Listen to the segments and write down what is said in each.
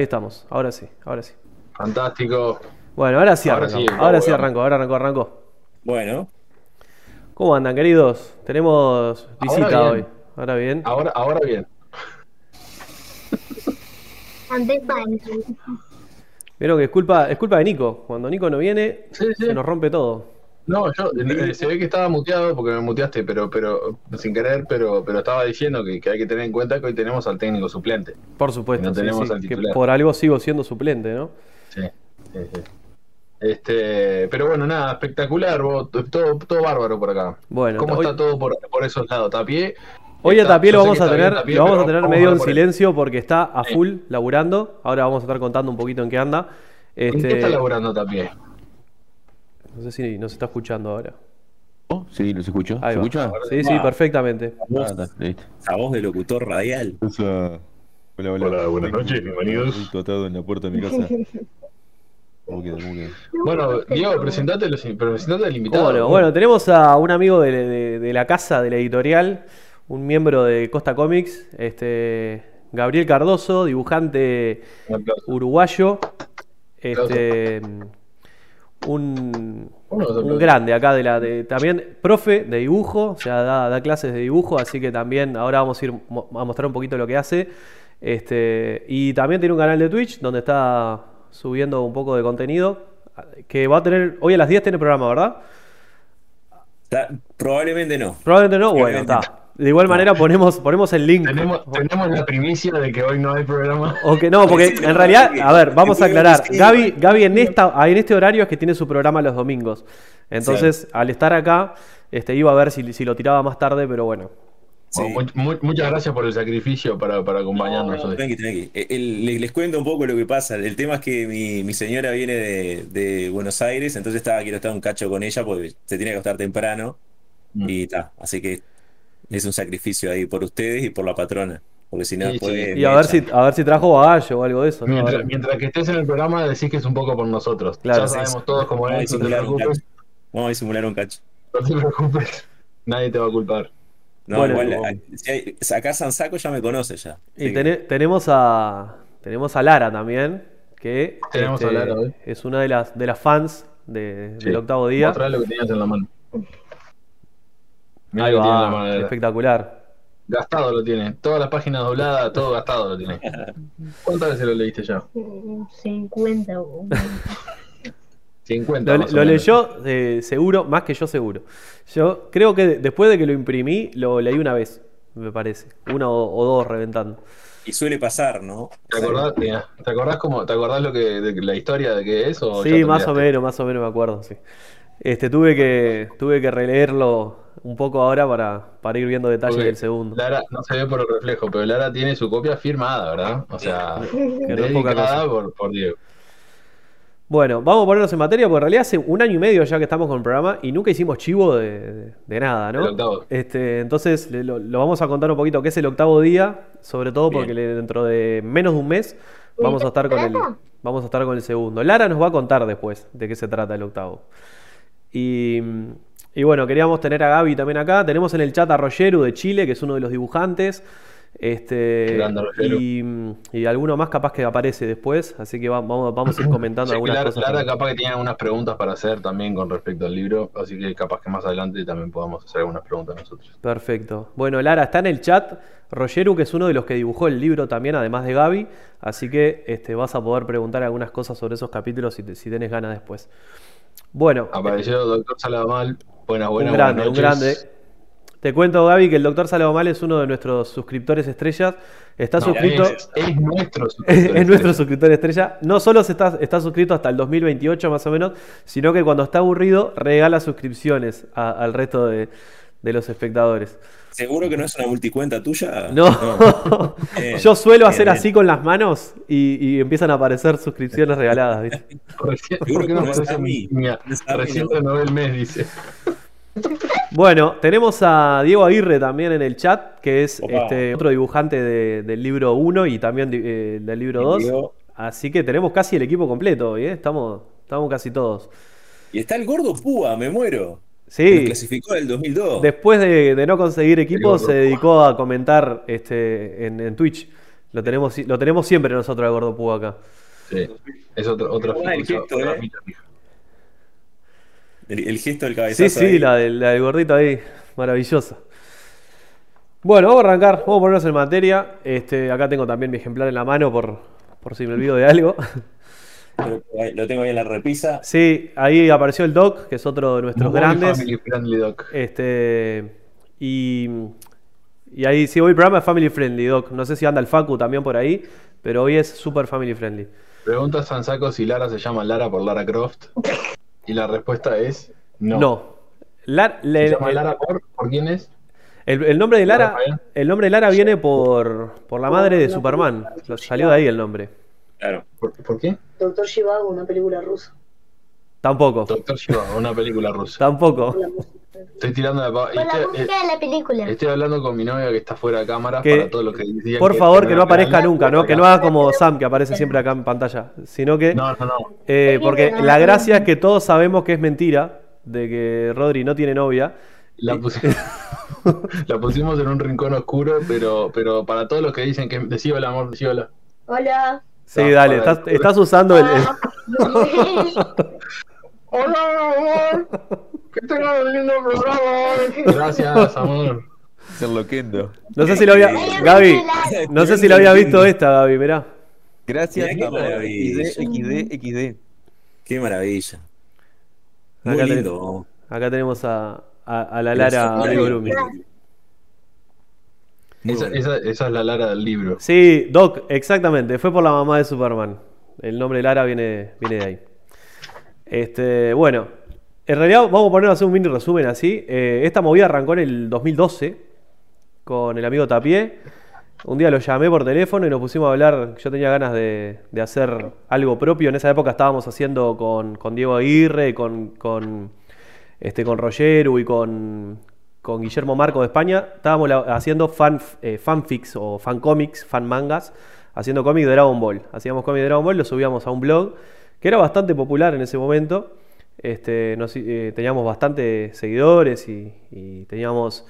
Ahí estamos, ahora sí, ahora sí. Fantástico. Bueno, ahora sí Ahora sí, Ahora sí vamos. arrancó, ahora arrancó, arrancó. Bueno, ¿Cómo andan, queridos? Tenemos visita hoy. Ahora bien. Ahora, ahora bien. Vieron que es culpa, es culpa de Nico. Cuando Nico no viene, Sí, sí. se nos rompe todo. No, yo eh, se ve que estaba muteado porque me muteaste, pero, pero sin querer, pero, pero estaba diciendo que, que hay que tener en cuenta que hoy tenemos al técnico suplente. Por supuesto. No sí, tenemos sí, al que por algo sigo siendo suplente, ¿no? Sí, sí, sí. Este, pero bueno, nada, espectacular, vos, todo, todo bárbaro por acá. Bueno, ¿Cómo hoy- está todo por, por esos lados? ¿Tapié? Hoy a Tapié lo vamos a tener, Tapié, lo vamos a tener vamos medio a en silencio porque está a full laburando. Ahora vamos a estar contando un poquito en qué anda. ¿En Este, qué está laburando Tapié? No sé si nos está escuchando ahora. Oh, Sí, los escucho. Ahí ¿Se va. escucha? Sí, sí, perfectamente. Ah, está, listo. a voz de locutor radial. Hola, hola. Hola, buenas noches, bienvenidos. Estoy atado en la puerta de mi casa. ¿Cómo queda? ¿Cómo queda? Bueno, Diego, presentate, los, presentate al invitado. Bueno, bueno, tenemos a un amigo de, de- de la casa de la editorial, un miembro de Costa Comics, este Gabriel Cardoso, dibujante uruguayo, este un, grande acá de la de, también profe de dibujo, o sea, da, da clases de dibujo, así que también ahora vamos a ir a mostrar un poquito lo que hace. Este, y también tiene un canal de Twitch donde está subiendo un poco de contenido que va a tener hoy a las 10 tiene programa, ¿verdad? Probablemente no. Probablemente no, bueno, Probablemente está. De igual manera ponemos, ponemos el link. Tenemos, tenemos la primicia de que hoy no hay programa. O que no, porque en realidad, a ver, vamos a aclarar. Gaby, Gaby en esta, en este horario es que tiene su programa los domingos. Entonces, al estar acá, este, iba a ver si, si lo tiraba más tarde, pero bueno. Sí. Bueno, mu- mu- muchas gracias por el sacrificio para, para acompañarnos No, no, hoy. tranqui, tranqui. Eh, el- les, les cuento un poco lo que pasa. El tema es que mi, mi señora viene de, de Buenos Aires, entonces estaba, quiero estar un cacho con ella porque se tiene que acostar temprano. Mm. Y está. Así que es un sacrificio ahí por ustedes y por la patrona. Porque si no, Sí, después sí. me Y a ver si, a ver si trajo bagallo o algo de eso. Mientras, mientras que estés en el programa, decís que es un poco por nosotros. Claro, ya sabemos sí. todos cómo es, no te preocupes. Vamos a disimular un cacho. No te preocupes. Nadie te va a culpar. No, Bueno, igual, a- si hay- acá Sansaco ya me conoce ya. Y que- tene- tenemos a tenemos a Lara también, que Tenemos este, a Lara hoy. es una de las de las fans de- Sí. del octavo día. Mostrá lo que tenías en la mano. Mirá Ahí tiene la espectacular. Gastado lo tiene. Todas las páginas dobladas, todo gastado lo tiene. ¿Cuántas veces lo leíste ya? 50 o 50. Lo, lo leyó eh, seguro, más que yo seguro. Yo creo que después de que lo imprimí, lo leí una vez, me parece. Una o, o dos reventando. Y suele pasar, ¿no? ¿Te acordás, mira, ¿te acordás, cómo, ¿te acordás lo que, de la historia de qué es? O Sí, más o menos, más o menos me acuerdo, sí. Este, tuve que, tuve que releerlo un poco ahora para, para ir viendo detalles Porque del segundo. Lara, no se ve por el reflejo, pero Lara tiene su copia firmada, ¿verdad? O sea, Que no es poca cosa. por, por Diego. Bueno, vamos a ponernos en materia, porque en realidad hace un año y medio ya que estamos con el programa y nunca hicimos chivo de, de- de nada, ¿no? El octavo. Este, entonces lo, lo vamos a contar un poquito qué es el octavo día, sobre todo porque le- dentro de menos de un mes vamos a estar con el, vamos a estar con el segundo. Lara nos va a contar después de qué se trata el octavo. Y, y bueno, queríamos tener a Gaby también acá. Tenemos en el chat a Rogeru de Chile, que es uno de los dibujantes. Este, Grande, y, y alguno más capaz que aparece después, así que va- vamos, vamos a ir comentando Sí, algunas Lara, cosas. Lara también. capaz que tiene algunas preguntas para hacer también con respecto al libro, así que capaz que más adelante también podamos hacer algunas preguntas nosotros. Perfecto. Bueno, Lara, está en el chat Rogeru, que es uno de los que dibujó el libro también, además de Gaby. Así que este, vas a poder preguntar algunas cosas sobre esos capítulos si, te- si tenés ganas después. Bueno, Apareció Doctor Salamal. Buenas, un grande, buenas un grande. Te cuento, Gaby, que el doctor Mal es uno de nuestros suscriptores estrellas. Está No, suscrito. Es, es nuestro Es, suscriptor es nuestro estrella. suscriptor estrella. No solo se está, está suscrito hasta el 2028 más o menos, sino que cuando está aburrido regala suscripciones a- al resto de, de los espectadores. ¿Seguro que no es una multicuenta tuya? No, Bien, yo suelo bien, hacer bien. así con las manos y, y empiezan a aparecer suscripciones regaladas. ¿viste? Seguro ¿Por qué que no no es aparece a mí. Recién no. renové el mes, dice. Bueno, tenemos a Diego Aguirre también en el chat, que es este, otro dibujante de- del libro 1 y también eh, del libro 2. Diego. Así que tenemos casi el equipo completo hoy, ¿eh? estamos, estamos casi todos. Y está el gordo Púa, me muero. Sí, clasificó del 2002. después de, de no conseguir equipo, se dedicó a comentar este, en, en Twitch. Lo tenemos, lo tenemos siempre nosotros al gordo Púa acá. Sí, es otro, otro Ah, el otra- gesto, eh. El, el gesto del cabezazo. Sí, sí, ahí. la del, la del gordito ahí, maravillosa. Bueno, vamos a arrancar, vamos a ponernos en materia. Este, acá tengo también mi ejemplar en la mano por, por si me olvido de algo. Lo, tengo ahí en la repisa. Sí, ahí apareció el Doc, que es otro de nuestros Muy grandes. family friendly, Doc. Este, y, y ahí sí, hoy el programa es family friendly, Doc. No sé si anda el Facu también por ahí, pero hoy es super family friendly. Pregunta Sansaco si Lara se llama Lara por Lara Croft. Y la respuesta es no. No. La- le- ¿Se llama el, Lara por, por quién es? el- el nombre de Lara, Rafael. el nombre de Lara viene por, por la madre de Superman. Salió de ahí el nombre. Claro. ¿Por, por qué? Doctor Shivago, una película rusa. Tampoco. Doctor Shiva, una película rusa. Tampoco. Estoy tirando la pa- y Con la estoy, música de la película. eh, estoy hablando con mi novia que está fuera de cámara Que- para todo lo que decía. Por favor, que no aparezca nunca, ¿no? Que no haga como Sam, que aparece siempre acá en pantalla. Sino que. No, no, no. Eh, porque la gracia es que todos sabemos que es mentira de que Rodri no tiene novia. La, pusi- la pusimos en un rincón oscuro, pero, pero para todos los que dicen que decí hola, amor, decí hola. Hola. Sí, dale, estás, estás usando el. el- Hola, amor. Que tengas un lindo programa. Gracias, amor. Se enloquendo. No sé si lo había. Gaby, no sé si lo había visto esta, Gaby, mirá. Gracias, Mirá amor. XD, XD, XD. Qué maravilla. Muy Acá, ten- lindo. acá tenemos a, a- a la Lara Amigurumi. Esa, bueno. esa, esa es la Lara del libro. Sí, Doc, exactamente. Fue por la mamá de Superman. El nombre de Lara viene, viene de ahí. Este, bueno, en realidad vamos a poner a hacer un mini resumen así. Eh, esta movida arrancó en el 2012 con el amigo Tapié. Un día lo llamé por teléfono y nos pusimos a hablar. Yo tenía ganas de, de hacer algo propio. En esa época estábamos haciendo con, con Diego Aguirre, con, con, este, con Rogeru y con, con Guillermo Marco de España. Estábamos la- haciendo fan, eh, fanfics o fancomics, fan mangas, haciendo cómics de Dragon Ball. Hacíamos cómics de Dragon Ball, lo subíamos a un blog que era bastante popular en ese momento. Este, nos- eh, teníamos bastantes seguidores y, y teníamos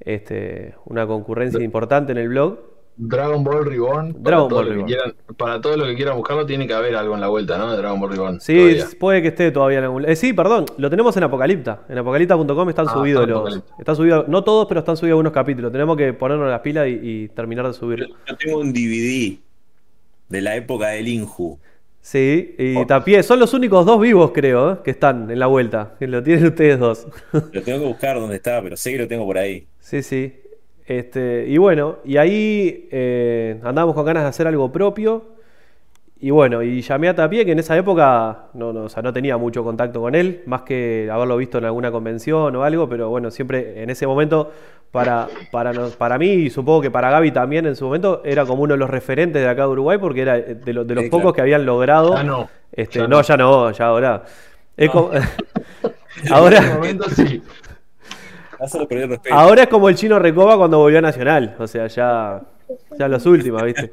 este, una concurrencia importante en el blog. Dragon Ball Reborn. para Dragon todo Ball lo Reborn. quieran- para todos los que quieran buscarlo, tiene que haber algo en la vuelta, ¿no? De Dragon Ball Reborn. Sí, todavía. puede que esté todavía en algún eh, Sí, perdón, lo tenemos en Apocalipta. En apocalipta.com están Ah, subidos está los. Están subidos, no todos, pero están subidos algunos capítulos. Tenemos que ponernos las pilas y, y terminar de subirlo. yo tengo un DVD de la época del Inju. Sí, y Oh. Tapié, son los únicos dos vivos, creo, ¿eh? que están en la vuelta. Lo tienen ustedes dos. Lo tengo que buscar dónde está, pero sé que lo tengo por ahí. Sí, sí. Este, y bueno, y ahí eh, andábamos con ganas de hacer algo propio. Y bueno, y llamé a Tapie, que en esa época no, no, o sea, no tenía mucho contacto con él, más que haberlo visto en alguna convención o algo, pero bueno, siempre en ese momento, para, para, nos- para mí y supongo que para Gaby también en su momento, era como uno de los referentes de acá de Uruguay, porque era de, los- de los Sí, pocos claro. que habían logrado. Ya no. Este, ya no, no. ya no, ya ahora. Es No. como- En ahora, momento sí. Respeto. ahora es como el chino Recoba cuando volvió a Nacional. O sea, ya, ya los últimos, ¿viste?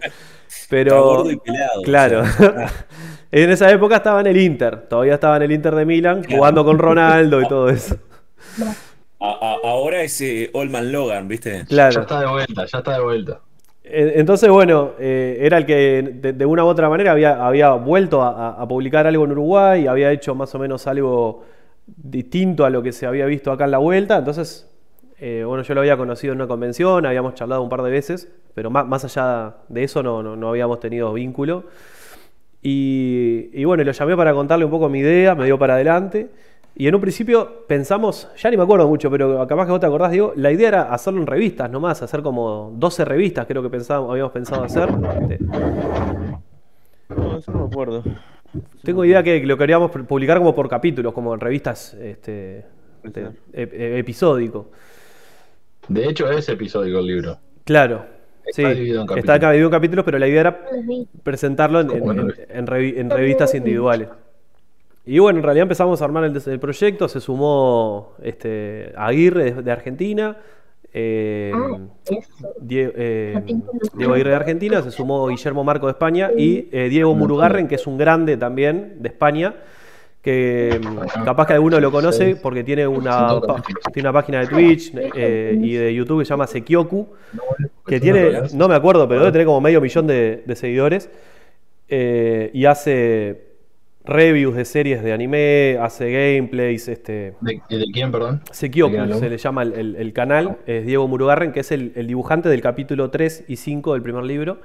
Pero, gordo y pelado, claro. o sea, en esa época estaba en el Inter. Todavía estaba en el Inter de Milan, jugando con Ronaldo y todo eso. a- a- ahora es eh, Olman Logan, ¿viste? Ya Claro. está de vuelta, ya está de vuelta. Entonces, bueno, eh, era el que de, de una u otra manera había, había vuelto a, a- a publicar algo en Uruguay, había hecho más o menos algo distinto a lo que se había visto acá en la vuelta. Entonces, eh, bueno, yo lo había conocido en una convención, habíamos charlado un par de veces, pero más, más allá de eso no, no, no habíamos tenido vínculo. Y, y bueno, lo llamé para contarle un poco mi idea, me dio para adelante. Y en un principio pensamos, ya ni me acuerdo mucho, pero capaz que vos te acordás, digo, la idea era hacerlo en revistas nomás, hacer como 12 revistas, creo que pensábamos, habíamos pensado hacer. No, eso no me acuerdo. Tengo idea que lo queríamos publicar como por capítulos, como en revistas este, este, ep- ep- episódico. De hecho, es episódico el libro. Claro. Está sí, dividido en está capítulos. acá dividido en capítulos, pero la idea era presentarlo en, en- Bueno. en- en revi- en revistas individuales. Y bueno, en realidad empezamos a armar el, proyecto, se sumó este, Aguirre de, de Argentina, eh, Ah, eso. Die- eh, Capítulo. Diego Aguirre de Argentina, se sumó Guillermo Marco de España y eh, Diego Murugarren, que es un grande también de España, que mm, capaz que alguno lo conoce porque tiene una, tiene una página de Twitch eh, y de YouTube que se llama Sekioku, que tiene, no me acuerdo, pero debe tener como medio millón de, de seguidores, eh, y hace reviews de series de anime, hace gameplays, este... ¿De, de quién, perdón? Sekioku se le llama el, el- el canal, es Diego Murugarren, que es el, el dibujante del capítulo 3 y 5 del primer libro,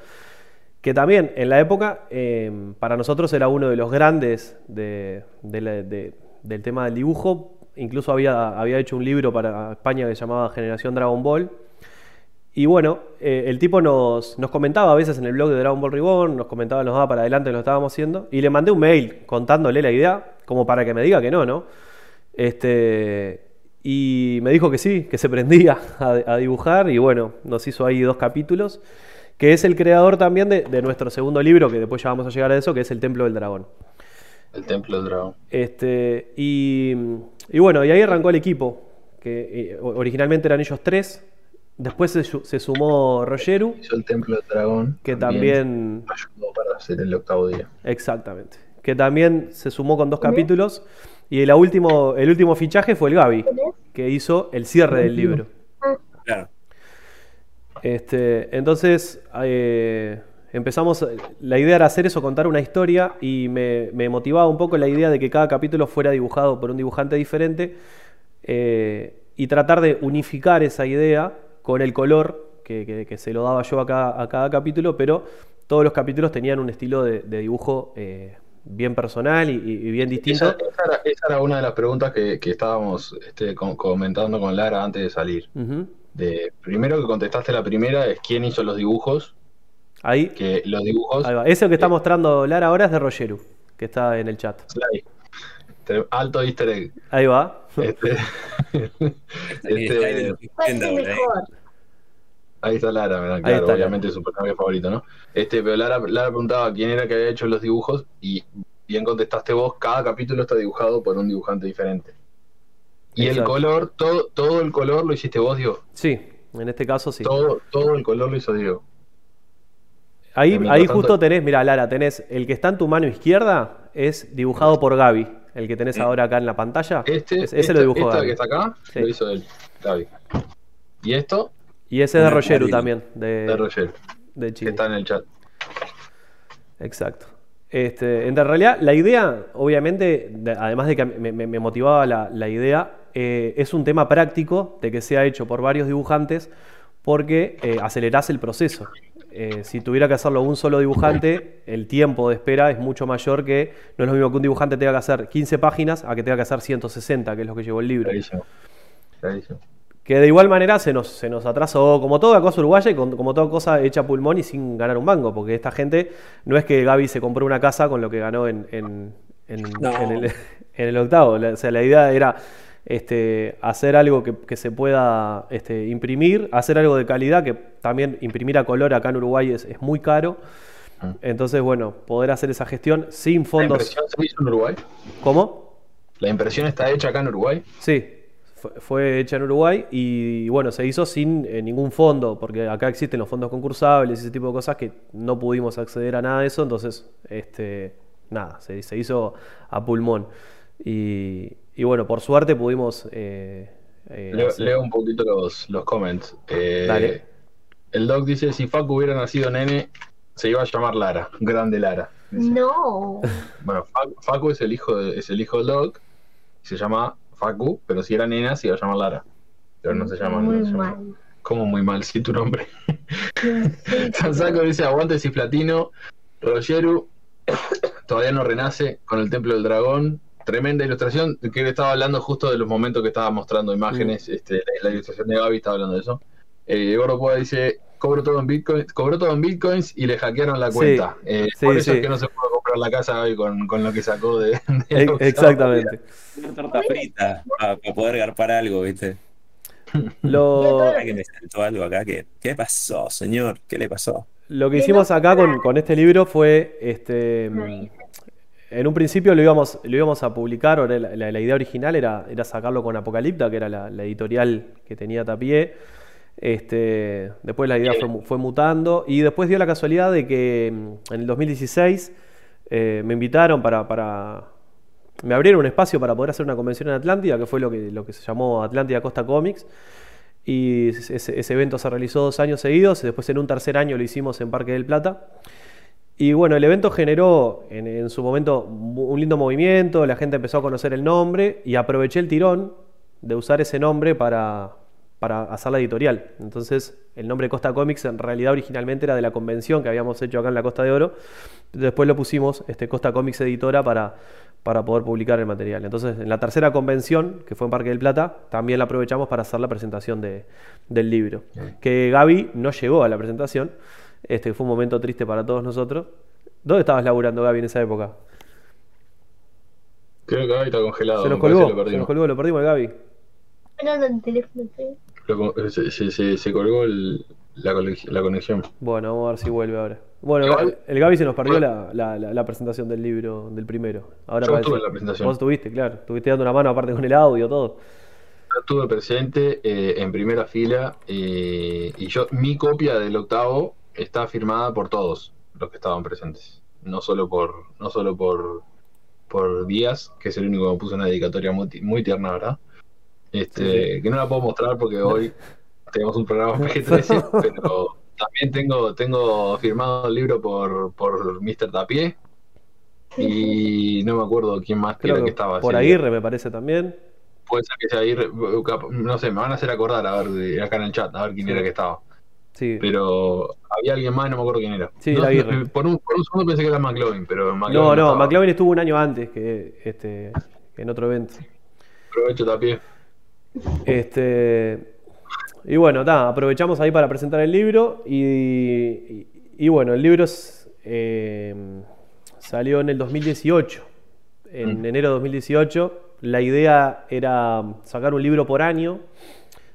que también en la época eh, para nosotros era uno de los grandes de- de la- de- del tema del dibujo, incluso había, había hecho un libro para España que se llamaba Generación Dragon Ball. Y bueno, eh, el tipo nos, nos comentaba a veces en el blog de Dragon Ball Reborn, nos comentaba, nos daba para adelante lo estábamos haciendo, y le mandé un mail contándole la idea, como para que me diga que no, ¿no? Este, y me dijo que sí, que se prendía a, a dibujar, y bueno, nos hizo ahí dos capítulos, que es el creador también de, de nuestro segundo libro, que después ya vamos a llegar a eso, que es El Templo del Dragón. El Templo del Dragón. Este, y, y bueno, y ahí arrancó el equipo, que eh, originalmente eran ellos tres, después se, su- se sumó Rogeru, Hizo el Templo del Dragón. que también, ayudó para hacer el octavo día. exactamente, que también se sumó con dos capítulos, y el último, el último fichaje fue el Gaby, que hizo el cierre del libro. Claro. Este, entonces eh, empezamos, la idea era hacer eso, contar una historia y me, me motivaba un poco la idea de que cada capítulo fuera dibujado por un dibujante diferente eh, y tratar de unificar esa idea con el color que, que- que se lo daba yo a cada, a cada capítulo, pero todos los capítulos tenían un estilo de, de dibujo eh, bien personal y, y bien distinto. Esa, esa era, esa era una de las preguntas que, que estábamos este, com- comentando con Lara antes de salir. De, primero que contestaste la primera es quién hizo los dibujos. Ahí, Que los dibujos. ahí va. Ese que está mostrando Lara ahora es de Rogeru, que está en el chat. Slide. Te- Alto easter egg. Ahí va. Este, Ahí está, ahí lo estoy ¿Cuál es viendo el ahora, eh. ahí está Lara, ¿verdad? Ahí Claro, está obviamente es su personaje favorito, ¿no? Este, pero Lara, Lara preguntaba quién era que había hecho los dibujos y bien contestaste vos, cada capítulo está dibujado por un dibujante diferente. Y el color, todo, todo el color lo hiciste vos, Diego. Sí, en este caso sí. Todo, todo el color lo hizo Diego. Ahí, ahí tanto- justo tenés, mira, Lara, tenés el que está en tu mano izquierda es dibujado por Gaby, el que tenés ahora acá en la pantalla. Este, Es- ese esta- lo dibujó esta Gaby. que está acá, Sí. lo hizo él, Gaby. Y esto, Y ese es de Rogeru también, de, de Roger, de que Chile. está en el chat. Exacto. Este, en realidad, la idea, obviamente, de- además de que me, me- me motivaba la, la idea, eh, es un tema práctico de que sea hecho por varios dibujantes porque eh, acelerás el proceso. Eh, si tuviera que hacerlo un solo dibujante, el tiempo de espera es mucho mayor que no es lo mismo que un dibujante tenga que hacer 15 páginas a que tenga que hacer 160, que es lo que llevó el libro. Clarísimo. Clarísimo. Que de igual manera se nos, se nos atrasó, como toda cosa uruguaya y con- como toda cosa hecha pulmón y sin ganar un mango, porque esta gente no es que Gaby se compró una casa con lo que ganó en, en- en- No. en el, en el octavo. La- o sea, la idea era este, hacer algo que, que se pueda este, imprimir, hacer algo de calidad, que también imprimir a color acá en Uruguay es, es muy caro. Ah. Entonces, bueno, poder hacer esa gestión sin ¿La fondos. impresión se hizo en Uruguay? ¿Cómo? ¿La impresión está hecha acá en Uruguay? Sí, fue, fue hecha en Uruguay y bueno, se hizo sin eh, ningún fondo, porque acá existen los fondos concursables y ese tipo de cosas que no pudimos acceder a nada de eso, entonces, este, nada, se, se hizo a pulmón. Y, y bueno, por suerte pudimos... eh, eh, Leo, un poquito los, los comments. Eh, Dale. El doc dice, si Facu hubiera nacido nene, se iba a llamar Lara. Grande Lara. Dice. No. Bueno, Facu, es el hijo de- es el hijo del doc. Se llama Facu, pero si era nena se iba a llamar Lara. Pero no se llama. Muy no se llama. mal. ¿Cómo muy mal? Sí, tu nombre. Sansaco dice, aguante Ciflatino. Rogeru todavía no renace con el Templo del Dragón. Tremenda ilustración, que estaba hablando justo de los momentos que estaba mostrando imágenes. Este, la, la ilustración de Gaby estaba hablando de eso. Eh, Gordo Poa dice, cobro todo en bitcoins, cobró todo en bitcoins y le hackearon la Sí, cuenta. Eh, sí, por eso sí. es que no se pudo comprar la casa Gaby con, con lo que sacó de... de que Exactamente. Una torta frita para poder garpar algo, ¿viste? Lo, que me saltó algo acá. ¿Qué, ¿Qué pasó, señor? ¿Qué le pasó? Lo que hicimos acá con, con este libro fue, este, mm, en un principio lo íbamos, lo íbamos a publicar, la, la- la idea original era, era sacarlo con Apocalipta, que era la, la editorial que tenía Tapié. Este, después la idea fue mutando y después dio la casualidad de que mm, en el 2016 eh, me invitaron para, para, me abrieron un espacio para poder hacer una convención en Atlántida, que fue lo que, lo que se llamó Atlántida Costa Comics. Y ese, ese evento se realizó dos años seguidos, y después en un tercer año lo hicimos en Parque del Plata. Y bueno, el evento generó en, en su momento un lindo movimiento, la gente empezó a conocer el nombre y aproveché el tirón de usar ese nombre para, para hacer la editorial. Entonces, el nombre Costa Comics en realidad originalmente era de la convención que habíamos hecho acá en la Costa de Oro. Después lo pusimos este, Costa Comics Editora para, para poder publicar el material. Entonces, en la tercera convención, que fue en Parque del Plata, también la aprovechamos para hacer la presentación de- del libro. Que Gaby no llegó a la presentación. Este fue un momento triste para todos nosotros. ¿Dónde estabas laburando, Gaby, en esa época? Creo que ahí está congelado. se nos colgó, lo se nos perdimos. colgó, lo perdimos, Gaby. El teléfono, sí. Lo con- se, se- se- se colgó el- la, conex- la conexión. Bueno, vamos a ver si vuelve ahora. Bueno, Igual- el Gaby se nos perdió la, la- la- la presentación del libro, del primero. Ahora Yo estuve en la presentación. Vos estuviste, claro. Estuviste dando una mano aparte con el audio, todo. Estuve presente eh, en primera fila eh, y yo mi copia del octavo está firmada por todos los que estaban presentes. No solo por, no solo por, por Díaz, que es el único que me puso una dedicatoria muy, ti- muy tierna, ¿verdad? Este, que no la puedo mostrar porque hoy tenemos un programa PG-13, pero también tengo, tengo firmado el libro por, por Mr. Tapié y no me acuerdo quién más Creo era que que estaba. por haciendo. Aguirre me parece también. Puede ser que sea ahí, no sé, me van a hacer acordar a ver acá en el chat, a ver quién era que estaba. Sí. Pero había alguien más, no me acuerdo quién era. Sí, No, por, un, por un segundo pensé que era McLovin, pero McLovin No, no, estaba. McLovin estuvo un año antes que este que en otro evento. Aprovecho tapié. Este y bueno, ta, aprovechamos ahí para presentar el libro y, y- y bueno, el libro es, eh, salió en el 2018, en Mm. enero de 2018. La idea era sacar un libro por año.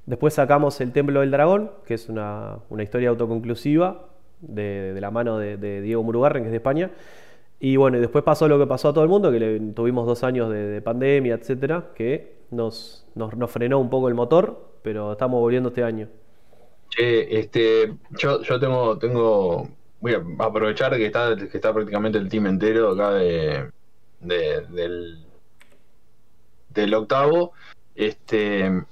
Después sacamos El Templo del Dragón, que es una, una historia autoconclusiva de, de la mano de, Diego Murugarren, que es de España. Y bueno, después pasó lo que pasó a todo el mundo, que tuvimos dos años de, de pandemia, etcétera, que nos, nos, frenó un poco el motor, pero estamos volviendo este año. Che, este, yo, yo tengo, tengo, voy a aprovechar que está, que está prácticamente el team entero acá de- del, del octavo. Este,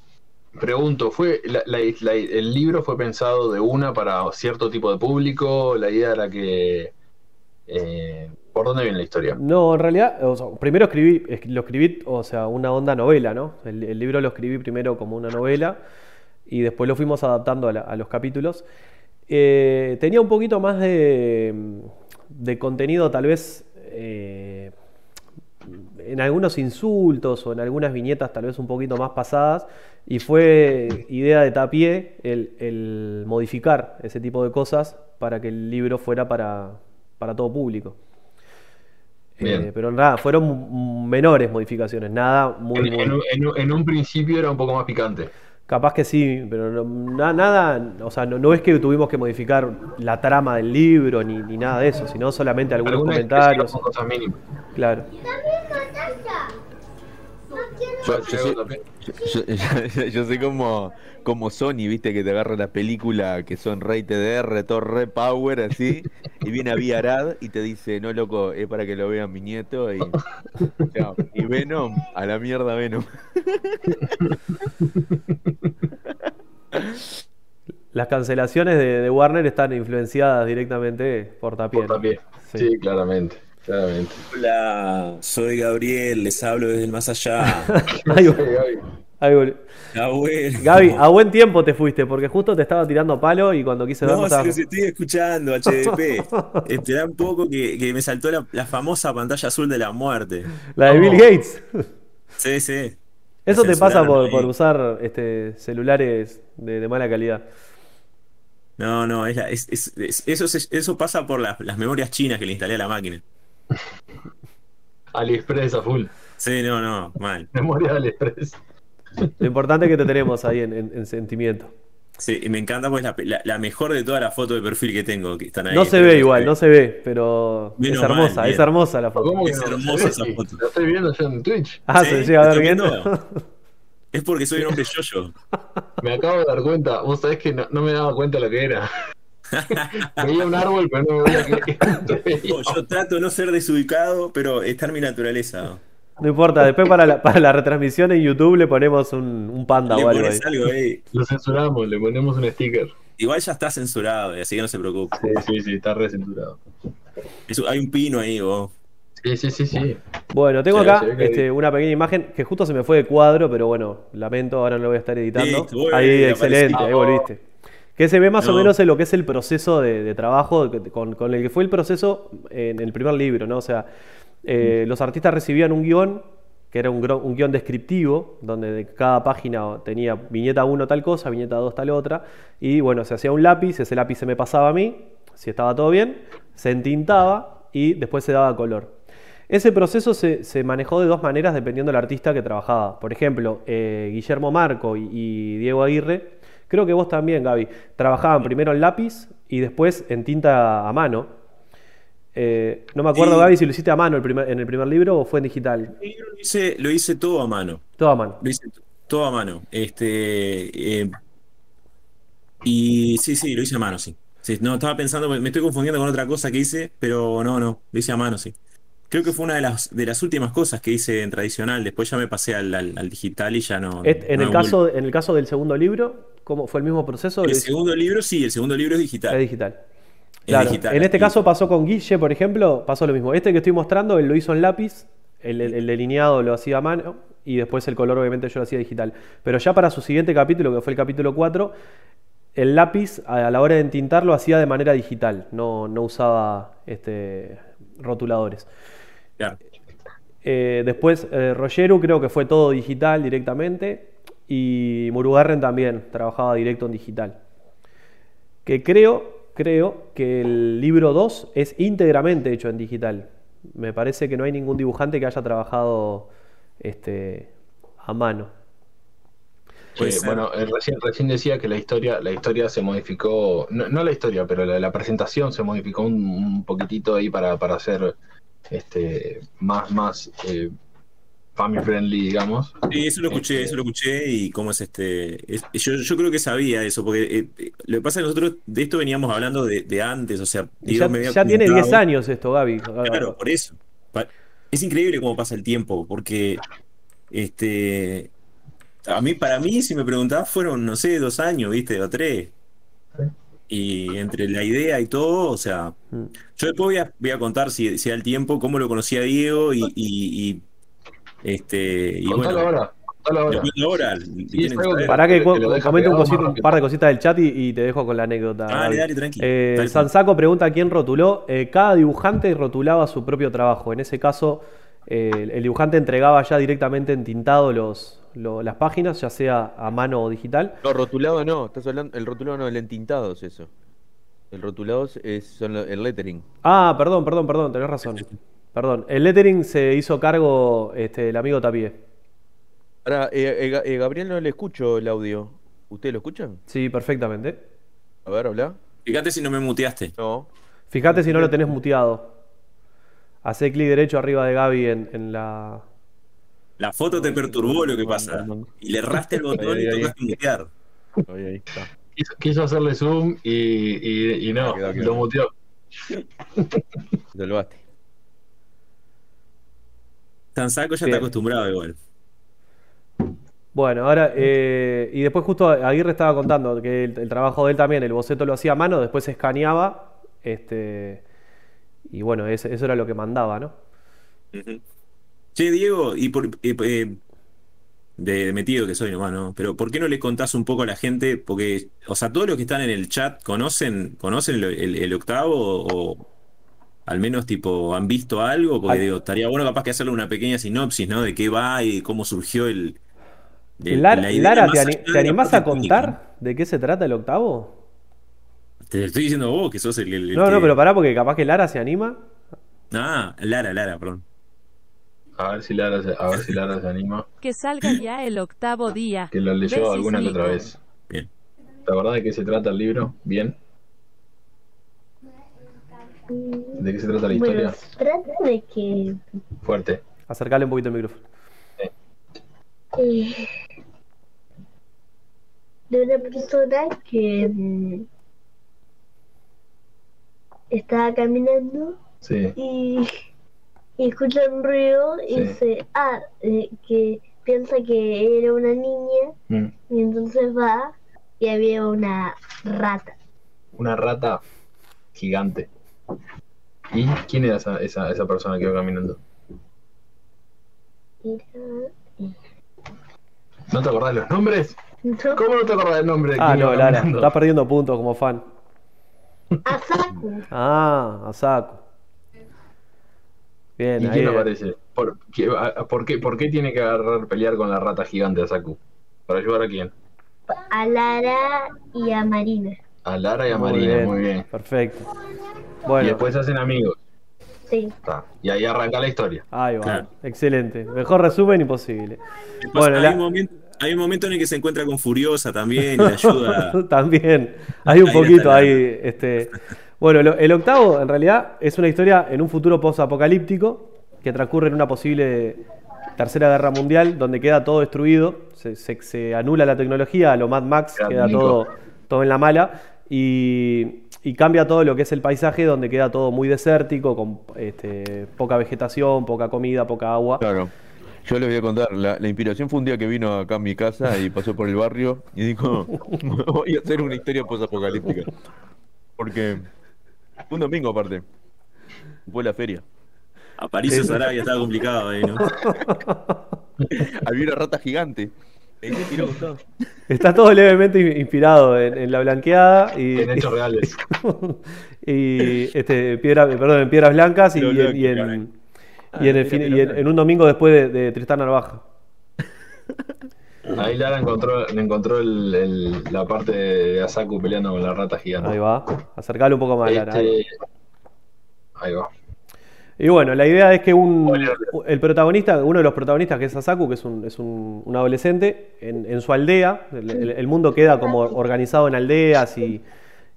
pregunto, ¿fue la- el libro fue pensado de una para cierto tipo de público? La idea era que, eh, ¿por dónde viene la historia? No, en realidad, primero escribí, es- lo escribí, o sea, una onda novela, ¿no? El, libro lo escribí primero como una novela y después lo fuimos adaptando a, a los capítulos. Eh, tenía un poquito más de, de contenido, tal vez eh, en algunos insultos o en algunas viñetas, tal vez un poquito más pasadas, y fue idea de Tapié el, el modificar ese tipo de cosas para que el libro fuera para, para todo público. Eh, pero nada, fueron menores modificaciones, nada muy, En, muy- en un- en un- en un principio era un poco más picante. Capaz que sí, pero no- na- nada, o sea, no, no es que tuvimos que modificar la trama del libro ni, ni nada de eso, sino solamente algunos comentarios. son cosas mínimas. Claro. Yo, yo sé, yo- yo- como, como Sony, viste, que te agarra la película que son Rey TDR, todo re power, así, y viene a Viarad y te dice, no loco, es para que lo vean mi nieto, y, y Venom, a la mierda Venom. Las cancelaciones de, de Warner están influenciadas directamente por Tapie. Por. Sí, claramente. Claramente. Hola, soy Gabriel, les hablo desde el más allá. Vol- Gaby. Abuelo. Gaby, a buen tiempo te fuiste, porque justo te estaba tirando palo y cuando quise ver No, si estaba- los estoy escuchando, HDP. Esperá un poco que, que me saltó la, la famosa pantalla azul de la muerte. La de No. Bill Gates. Sí, sí. Eso te pasa por, por usar este, celulares de, de mala calidad. No, no, es la- es- es- es- eso, eso pasa por las, las memorias chinas que le instalé a la máquina. AliExpress a full. Sí, no, no, mal. Memoria de AliExpress. Lo importante es que te tenemos ahí en, en- en sentimiento. Sí, y me encanta pues la, la- la mejor de todas las fotos de perfil que tengo que están ahí. No se ve igual, no se ve, pero Menos es hermosa, mal, es hermosa la foto. ¿Cómo que Es no? hermosa esa foto. La estoy viendo yo en Twitch. Ah, Sí, se llega a ver. Es porque soy un hombre yo-yo. Me acabo de dar cuenta. Vos sabés que no, no me daba cuenta lo que era. Veía un árbol, pero no me veía que No, yo trato de no ser desubicado, pero está en mi naturaleza. No importa, después para la, para la retransmisión en YouTube le ponemos un, un panda Le o algo ahí. pones algo ahí. Lo censuramos, le ponemos un sticker. Igual ya está censurado, así que no se preocupe. Sí, sí, sí, está re censurado. Eso- hay un pino ahí, vos. Sí, sí, sí, sí. Bueno, tengo Sí, acá este, una pequeña imagen que justo se me fue de cuadro, pero bueno, lamento, ahora no lo voy a estar editando. Listo, ahí, excelente, ahí volviste. Que se ve más o No. menos en lo que es el proceso de, de trabajo con, con el que fue el proceso en el primer libro, ¿no? O sea, eh, los artistas recibían un guion, que era un, guion descriptivo, donde de cada página tenía viñeta 1 tal cosa, viñeta 2 tal otra, y bueno, se hacía un lápiz, ese lápiz se me pasaba a mí, si estaba todo bien, se entintaba y después se daba color. Ese proceso se, se manejó de dos maneras dependiendo del artista que trabajaba. Por ejemplo, eh, Guillermo Marco y, y Diego Aguirre, creo que vos también, Gaby, trabajaban primero en lápiz y después en tinta a mano. Eh, no me acuerdo, Sí. Gaby, si lo hiciste a mano el primer- en el primer libro o fue en digital. Yo Lo hice, lo hice todo a mano. Todo a mano. Lo hice todo a mano. Este. eh, y sí, sí, lo hice a mano, sí. Sí, no, estaba pensando, me estoy confundiendo con otra cosa que hice, pero no, no, lo hice a mano, sí. Creo que fue una de las, de las últimas cosas que hice en tradicional. Después ya me pasé al, al- al digital y ya no. En, no el caso, en el caso del segundo libro, ¿cómo fue el mismo proceso? El segundo libro, sí, el segundo libro es Es digital. digital. Es digital, en este caso pasó con Guille, por ejemplo, pasó lo mismo. Este que estoy mostrando, él lo hizo en lápiz, el, el- el delineado lo hacía a mano y después el color obviamente yo lo hacía digital. Pero ya para su siguiente capítulo, que fue el capítulo 4, el lápiz a a la hora de entintar lo hacía de manera digital, no, no usaba este, rotuladores. Claro. Eh, después, eh, Rogeru creo que fue todo digital directamente. Y Murugarren también trabajaba directo en digital. Que creo, creo que el libro 2 es íntegramente hecho en digital. Me parece que no hay ningún dibujante que haya trabajado este, a mano. Sí, ser. bueno, eh, recién, recién decía que la historia, la historia se modificó, no, no la historia, pero la, la presentación se modificó un, un poquitito ahí para, para hacer este más, más eh, family friendly, digamos. Sí, eso lo escuché, Este, eso lo escuché y cómo es este. es- yo, yo creo que sabía eso, porque eh, eh, lo que pasa es que nosotros de esto veníamos hablando de, de antes, o sea, ya, me había ya tiene comentado- 10 años esto, Gaby. Claro, por eso. Es increíble cómo pasa el tiempo, porque este a mí, para mí, si me preguntabas, fueron, no sé, dos años, ¿viste? O tres. Y entre la idea y todo, o sea, Mm. yo después voy a, voy a contar si, si da el tiempo, cómo lo conocí a Diego y, y- y, este y Contalo bueno, ahora, ahora. ahora. Sí, ¿quieren es algo que- comente un, cosito- un par de cositas del chat y, y te dejo con la anécdota. Dale, dale, tranqui. Eh, Sansaco pregunta quién rotuló. Eh, cada dibujante rotulaba su propio trabajo. En ese caso, eh, el- el dibujante entregaba ya directamente entintado los, lo- las páginas, ya sea a mano o digital. No, rotulado no, estás hablando, el rotulado no, el entintado es eso. El rotulado es- es son lo- el lettering. Ah, perdón, perdón, perdón, tenés razón. Perdón, el lettering se hizo cargo este, el amigo Tapie. Ahora, eh, eh, eh, Gabriel no le escucho el audio. ¿Ustedes lo escuchan? Sí, perfectamente. A ver, habla. Fíjate si no me muteaste. No. Fíjate si no lo tenés muteado. Hacé clic derecho arriba de Gaby en, en la. La foto te perturbó lo que pasa. Y le erraste el botón Ahí, y ahí. tocaste mutear. Ahí, ahí está. Quiso, quiso hacerle zoom y, y, y no, Quedó, quedó. lo muteó. Salvaste. Sansaco ya Bien. está acostumbrado igual. Bueno, ahora, eh, y después justo Aguirre estaba contando que el, el trabajo de él también, el boceto lo hacía a mano, después se escaneaba, este, y bueno, eso era lo que mandaba, ¿no? Ujú. Che, Diego, y por, eh, eh, de, de metido que soy nomás, ¿no? Pero ¿por qué no le contás un poco a la gente? Porque, o sea, todos los que están en el chat conocen, conocen el, el- el octavo o al menos tipo han visto algo, porque Ay. digo, estaría bueno capaz que hacerle una pequeña sinopsis, ¿no? De qué va y cómo surgió el, el- Lara, la idea Lara, ¿te, ani- te animás a técnica. contar de qué se trata el octavo? Te estoy diciendo vos, que sos el, el- el No, no, pero pará, porque capaz que Lara se anima. Ah, Lara, Lara, perdón. A ver si Lara se, a ver si Lara se anima. Que salga ya el octavo día. Que lo leyó alguna que otra vez. Bien. ¿La verdad de qué se trata el libro? ¿Bien? ¿De qué se trata la Bueno, historia? se trata de que Fuerte. Acercale un poquito el micrófono. eh, de una persona que mm, estaba caminando Sí. y y escucha un ruido y Sí. dice, ah, eh, que piensa que era una niña Mm. y entonces va y había una rata. Una rata gigante. ¿Y quién era esa, esa, esa persona que iba caminando? Era... ¿No te acordás los nombres? ¿No? ¿Cómo no te acordás del nombre? de Ah, no, Lara, caminando? estás perdiendo puntos como fan. Asaku. Ah, Asaku. Bien, ¿Y ahí. quién aparece? ¿Por qué, a- por, qué, ¿Por qué tiene que agarrar pelear con la rata gigante de Saku? ¿Para ayudar a quién? A Lara y a Marina. A Lara y a Muy Marina, bien, muy bien. Perfecto. Y después se hacen amigos. Sí. Está. Y ahí arranca la historia. ahí va. Claro. Excelente. Mejor resumen imposible. Después Bueno, hay, la- un momento, hay un momento en el que se encuentra con Furiosa también y le ayuda. También. Hay un Ahí poquito ahí. Este... Bueno, lo- el octavo en realidad es una historia en un futuro post-apocalíptico que transcurre en una posible tercera guerra mundial donde queda todo destruido, se, se- se anula la tecnología, a lo Mad Max Queda todo, todo en la mala y, y cambia todo lo que es el paisaje donde queda todo muy desértico, con este, poca vegetación, poca comida, poca agua. Claro. Yo les voy a contar, la, la inspiración fue un día que vino acá a mi casa y pasó por el barrio y dijo, voy a hacer una historia posapocalíptica. Porque un domingo aparte, fue la feria. A París o Sarabia estaba complicado ahí, ¿no? Había una rata gigante. Está todo levemente in- inspirado en, en la blanqueada y, En hechos reales. y este, piedra, perdón, en Piedras Blancas y, en, y en- caray. y en el fin- mira, y en- mira. en un domingo después de, de Tristán Narvaja. Ahí Lara encontró, encontró el, el- la parte de Asaku peleando con la rata gigante. Ahí va. Acercalo un poco más, Lara. ahí. Este, Ahí va. Y bueno, la idea es que un, el protagonista, uno de los protagonistas, que es Asaku, que es un, es un, un adolescente, en, en su aldea, el, mundo queda como organizado en aldeas y,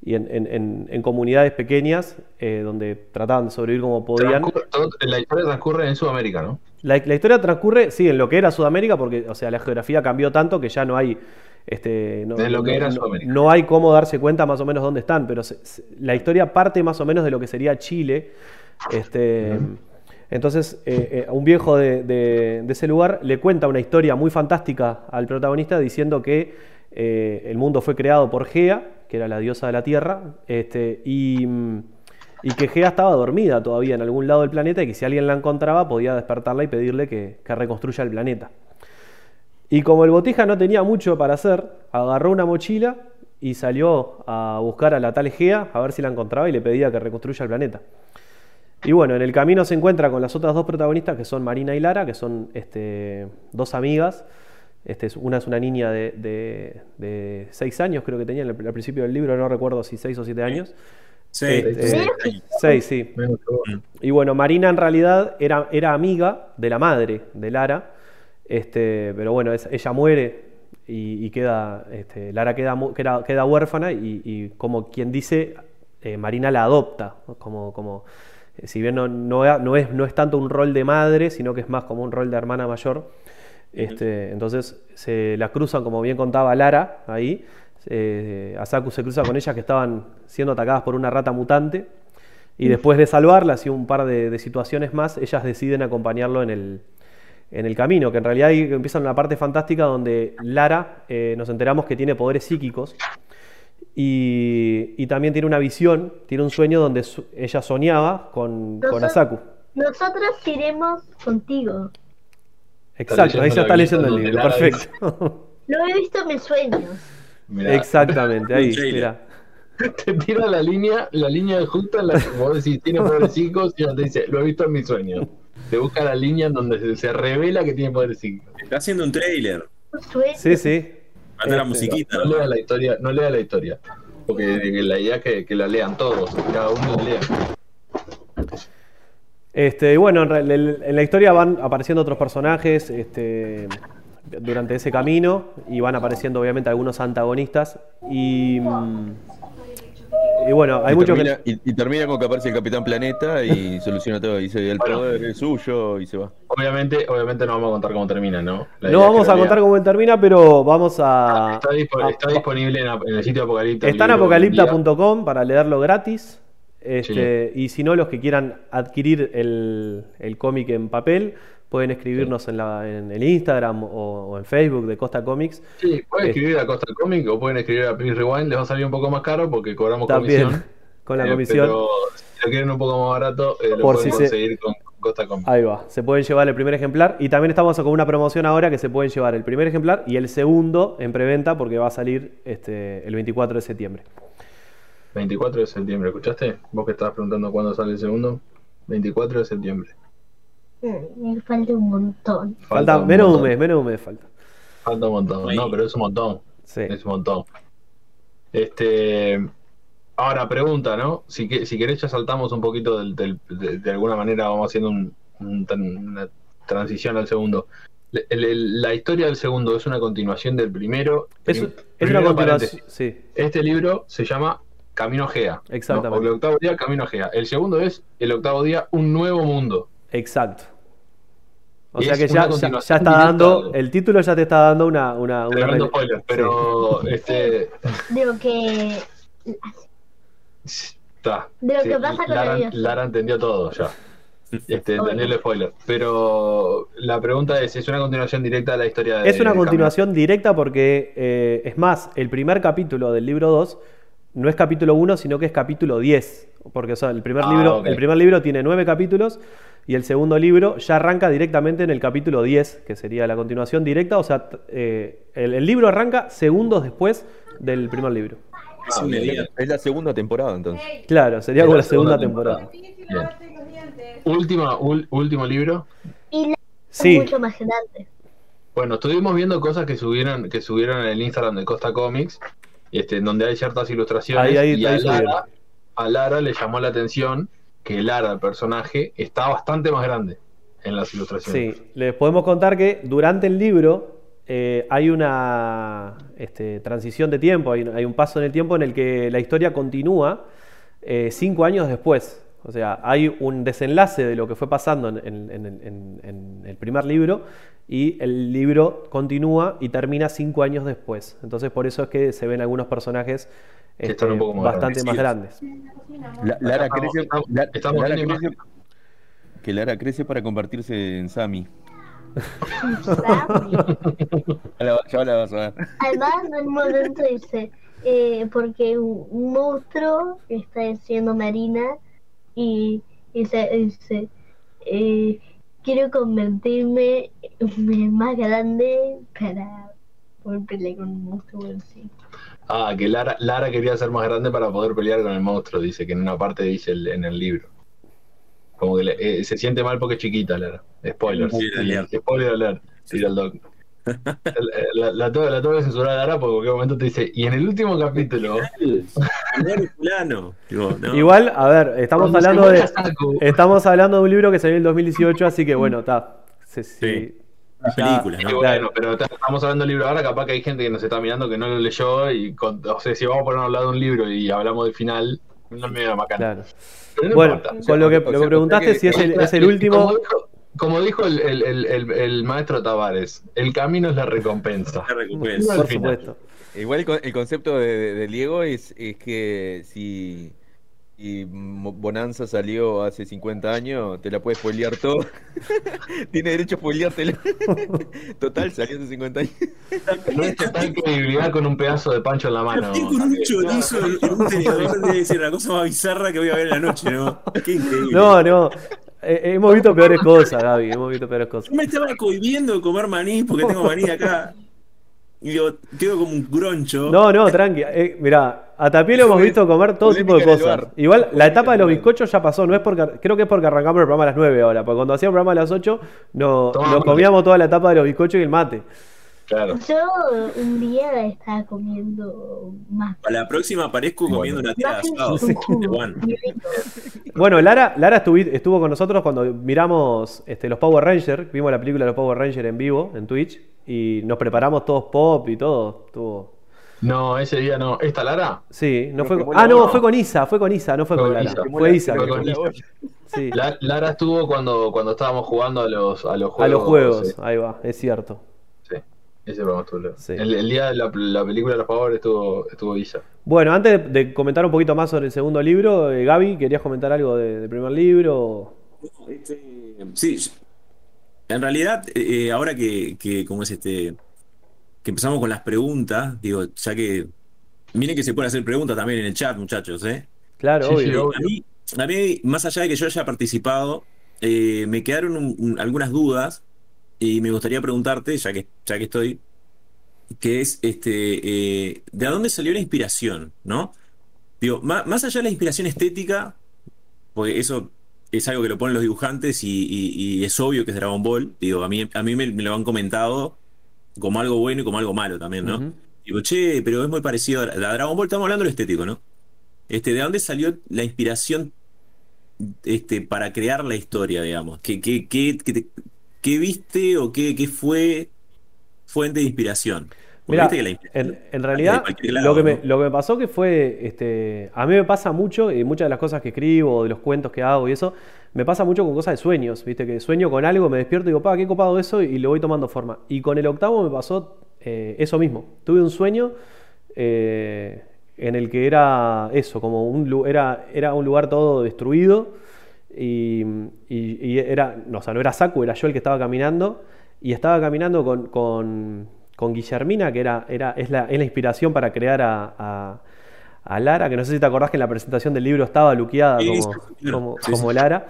y en, en- comunidades pequeñas, eh, donde trataban de sobrevivir como podían. Transcurre- todo- la historia transcurre en Sudamérica, ¿no? La, la historia transcurre, sí, en lo que era Sudamérica, porque, o sea, la geografía cambió tanto que ya no hay. Este, no, De lo que no- era no- Sudamérica. no hay cómo darse cuenta más o menos dónde están, pero se- se- la historia parte más o menos de lo que sería Chile. Este, entonces, eh, eh, un viejo de, de- de ese lugar le cuenta una historia muy fantástica al protagonista diciendo que eh, el mundo fue creado por Gea, que era la diosa de la tierra, este, y, y que Gea estaba dormida todavía en algún lado del planeta y que si alguien la encontraba podía despertarla y pedirle que, que reconstruya el planeta. Y como el botija no tenía mucho para hacer, agarró una mochila y salió a buscar a la tal Gea a ver si la encontraba y le pedía que reconstruya el planeta. Y bueno, en el camino se encuentra con las otras dos protagonistas que son Marina y Lara, que son este, dos amigas. Este, es- una es una niña de, de, de seis años, creo que tenía al, al principio del libro, no recuerdo si seis o siete años. Sí, Este, sí. Seis, sí. Y bueno, Marina en realidad era, era amiga de la madre de Lara, este, pero bueno, es- ella muere y, y queda, este, Lara queda, queda, queda huérfana y, y como quien dice, eh, Marina la adopta, ¿no? como, como eh, si bien no, no, es- no es, no es tanto un rol de madre, sino que es más como un rol de hermana mayor. Este, entonces se la cruzan, como bien contaba Lara ahí. eh, Asaku se cruza con ellas que estaban siendo atacadas por una rata mutante. Y después de salvarlas y un par de, de situaciones más, ellas deciden acompañarlo en el, en el camino. Que en realidad ahí empieza una parte fantástica donde Lara eh, nos enteramos que tiene poderes psíquicos. Y, y también tiene una visión, tiene un sueño donde su- ella soñaba con, con Asaku. Nosotros iremos contigo. Exacto, ahí ya está leyendo el libro, perfecto. Lo he visto en mis sueños. Mirá, Exactamente, ahí, mira. te tira la línea, la línea justa en la que vos decís tiene poderes psíquicos y ella te dice, lo he visto en mis sueños. Te busca la línea en donde se, se revela que tiene poderes psíquicos. Está haciendo un trailer. Un sueño. Sí, sí. La Este, musiquita. No lea la historia, no lea la historia. Porque que la idea es que, que la lean todos, cada uno la lea. Este, y bueno, en, re- el- en la historia van apareciendo otros personajes este, durante ese camino y van apareciendo obviamente algunos antagonistas. Y, mm, y bueno, hay y, muchos termina, que... y, y termina con que aparece el Capitán Planeta y soluciona todo. Dice, el Bueno. poder es suyo y se va. Obviamente, obviamente no vamos a contar cómo termina, ¿no? La No vamos a contar cómo termina, pero vamos a... Está, dispo- a- está disponible en, en el sitio de Apocalipta. Está en apocalipta.com para leerlo gratis. Este, Y si no, los que quieran adquirir el, el cómic en papel, pueden escribirnos en, la, en el Instagram o, o en Facebook de Costa Comics. Sí, pueden escribir a Costa Comic o pueden escribir a Please Rewind, les va a salir un poco más caro porque cobramos También, comisión. con la Eh, comisión. Pero si lo quieren un poco más barato, eh, lo Por pueden si se- conseguir con Costa Comic. Ahí va, se pueden llevar el primer ejemplar y también estamos con una promoción ahora que se pueden llevar el primer ejemplar y el segundo en preventa porque va a salir este, el 24 de septiembre. 24 de septiembre, ¿escuchaste? Vos que estabas preguntando cuándo sale el segundo. 24 de septiembre. Me falta un montón. Falta, un menos de un montón. mes, menos un mes falta. Falta un montón. No, pero es un montón. Sí. Es un montón. Este. Ahora, pregunta, ¿no? Si, que, si querés, ya saltamos un poquito del, del- de, de alguna manera, vamos haciendo un- una transición al segundo. El- el- la historia del segundo es una continuación del primero. Es, Prim- es una continuación. Sí, Este libro se llama Camino Gea. ¿no? Exactamente. O el octavo día, Camino Gea. El segundo es el octavo día, Un Nuevo Mundo. Exacto. O Y sea es que ya, ya, está dando, al- el título ya te está dando una... una, una spoiler, pero este. Digo que Está. De lo que pasa con Lara, ellos. Lara entendió todo ya. Este, entendió el spoiler. Pero la pregunta es: ¿es una continuación directa de la historia de Es una de continuación directa porque, eh, es más, el primer capítulo del libro 2 no es capítulo 1, sino que es capítulo 10. Porque o sea, el, primer Ah, libro, el primer libro tiene nueve capítulos y el segundo libro ya arranca directamente en el capítulo 10, que sería la continuación directa. O sea, eh, el, el libro arranca segundos después del primer libro. Es Ah. Es la segunda temporada entonces. Claro, sería como la la segunda segunda temporada. Última, ul- último libro. y la Sí, mucho más grande. Bueno, estuvimos viendo cosas que subieron, que subieron en el Instagram de Costa Comics, este, en donde hay ciertas ilustraciones. Ahí, ahí, y ahí. Lara, a Lara le llamó la atención que Lara, el personaje, está bastante más grande en las ilustraciones. Sí, les podemos contar que durante el libro eh, hay una este, transición de tiempo, hay, un paso en el tiempo en el que la historia continúa eh, cinco años después. O sea, hay un desenlace de lo que fue pasando en el primer libro y el libro continúa y termina cinco años después. Entonces por eso es que se ven algunos personajes Que este, están un poco más bastante más grandes. grandes. La- Lara crece, estamos- La- estamos Lara crece- que Lara crece para convertirse en Sammy. Ya la, ya la vas a ver. Además, en un momento dice, eh, porque un, monstruo está diciendo Marina y dice, dice eh, quiero convertirme en más grande para poder pelear con un monstruo así. Ah, que Lara, Lara quería ser más grande para poder pelear con el monstruo, dice que en una parte dice el- en el libro. Como que le- eh, se siente mal porque es chiquita, Lara. Spoiler. Spoiler alert. Spoiler alert. Tira el La, la, tengo, la tengo que censurar porque en cualquier momento te dice, y en el último capítulo... Fulano. Igual, a ver, estamos hablando de... Estamos hablando de un libro que salió en el 2018, así que bueno, está. Sí, sí. Sí. Ya- película, Sí, ¿no? bueno, pero ta- estamos hablando del libro ahora, capaz que hay gente que nos está mirando que no lo leyó y con- o sea, si vamos a poner a hablar de un libro y hablamos del final, no me da macana. Claro. Pero no Bueno, importa. con lo que, lo que preguntaste, que- si es el, es el Como último. dijo, como dijo el, el- el- el- el maestro Tavares, el camino es la recompensa. La recompensa. Por supuesto. Igual el, con- el concepto de, de- Diego es, es que si, Mo- Bonanza salió hace 50 años, te la puedes spoilear todo. Tiene derecho a spoileártela. Total, salió hace 50 años. No es total credibilidad con un pedazo de pancho en la mano. Estoy con un chorizo en un tenedor debe ser la cosa más bizarra que voy a ver en la noche, ¿no? Qué increíble. No, no. Eh, hemos visto peores cosas, Gaby. Hemos visto peores cosas. Yo me estaba cohibiendo de comer maní porque tengo maní acá. Y digo, quedo como un groncho. No, no, tranqui. Eh, mirá, a Tapiel hemos visto comer todo tipo de cosas. Igual, la etapa de los bizcochos ya pasó. No es porque, creo que es porque arrancamos el programa a las 9 ahora. Porque cuando hacíamos el programa a las 8, no, nos comíamos toda la etapa de los bizcochos y el mate. Claro. Yo un día estaba comiendo más. A la próxima aparezco comiendo una tira de asado. Bueno, Lara, Lara estuvi- estuvo con nosotros cuando miramos este, los Power Rangers, vimos la película de los Power Rangers en vivo, en Twitch, y nos preparamos todos pop y todo. Estuvo... No, ese día no. ¿Esta Lara? Sí, no fue con... Ah, no, fue con Isa, fue con Isa, no fue Fue con Lara. Isa. Fue Isa. Fue que con fue. Isa. Sí, La- Lara estuvo cuando, cuando estábamos jugando a los, a los juegos. a los juegos, sí. ahí va, es cierto. Ese programa estuvo. Sí. El, el día de la, la película de los pavores estuvo, estuvo Isa. Bueno, antes de comentar un poquito más sobre el segundo libro, eh, Gaby, ¿querías comentar algo de- del primer libro? Este, sí, en realidad, eh, ahora que, que, ¿cómo es este? Que empezamos con las preguntas, digo, ya que. Miren que se pueden hacer preguntas también en el chat, muchachos, ¿eh? Claro, Sí, obvio. sí, Eh, obvio. a, mí, a mí, más allá de que yo haya participado, eh, me quedaron un- un- algunas dudas y me gustaría preguntarte, ya que, ya que estoy, que es, este, eh, ¿de dónde salió la inspiración, no? Digo, má- más, allá de la inspiración estética, porque eso es algo que lo ponen los dibujantes y, y- y es obvio que es Dragon Ball, digo, a mí, a mí me, me lo han comentado como algo bueno y como algo malo también, ¿no? Digo, che, pero es muy parecido a, a Dragon Ball, estamos hablando de lo estético, ¿no? Este, ¿de dónde salió la inspiración este, para crear la historia, digamos? ¿Qué, qué, qué, qué te- qué viste o qué, qué fue fuente de inspiración? Viste que la inspiración en, realidad lado, lo, que me, ¿no? lo que me pasó que fue, este, a mí me pasa mucho, y muchas de las cosas que escribo, de los cuentos que hago y eso, me pasa mucho con cosas de sueños, viste, que sueño con algo, me despierto y digo, pa, qué copado eso, y le voy tomando forma. Y con el octavo me pasó eh, eso mismo. Tuve un sueño eh, en el que era eso, como un, era, era un lugar todo destruido, y, y- y era, no, o sea, no era Saku, era yo el que estaba caminando, y estaba caminando con, con, con Guillermina, que era, era, es, la, es la inspiración para crear a, a- a Lara, que no sé si te acordás que en la presentación del libro estaba luqueada Sí, como, sí, como, Sí, como. Lara.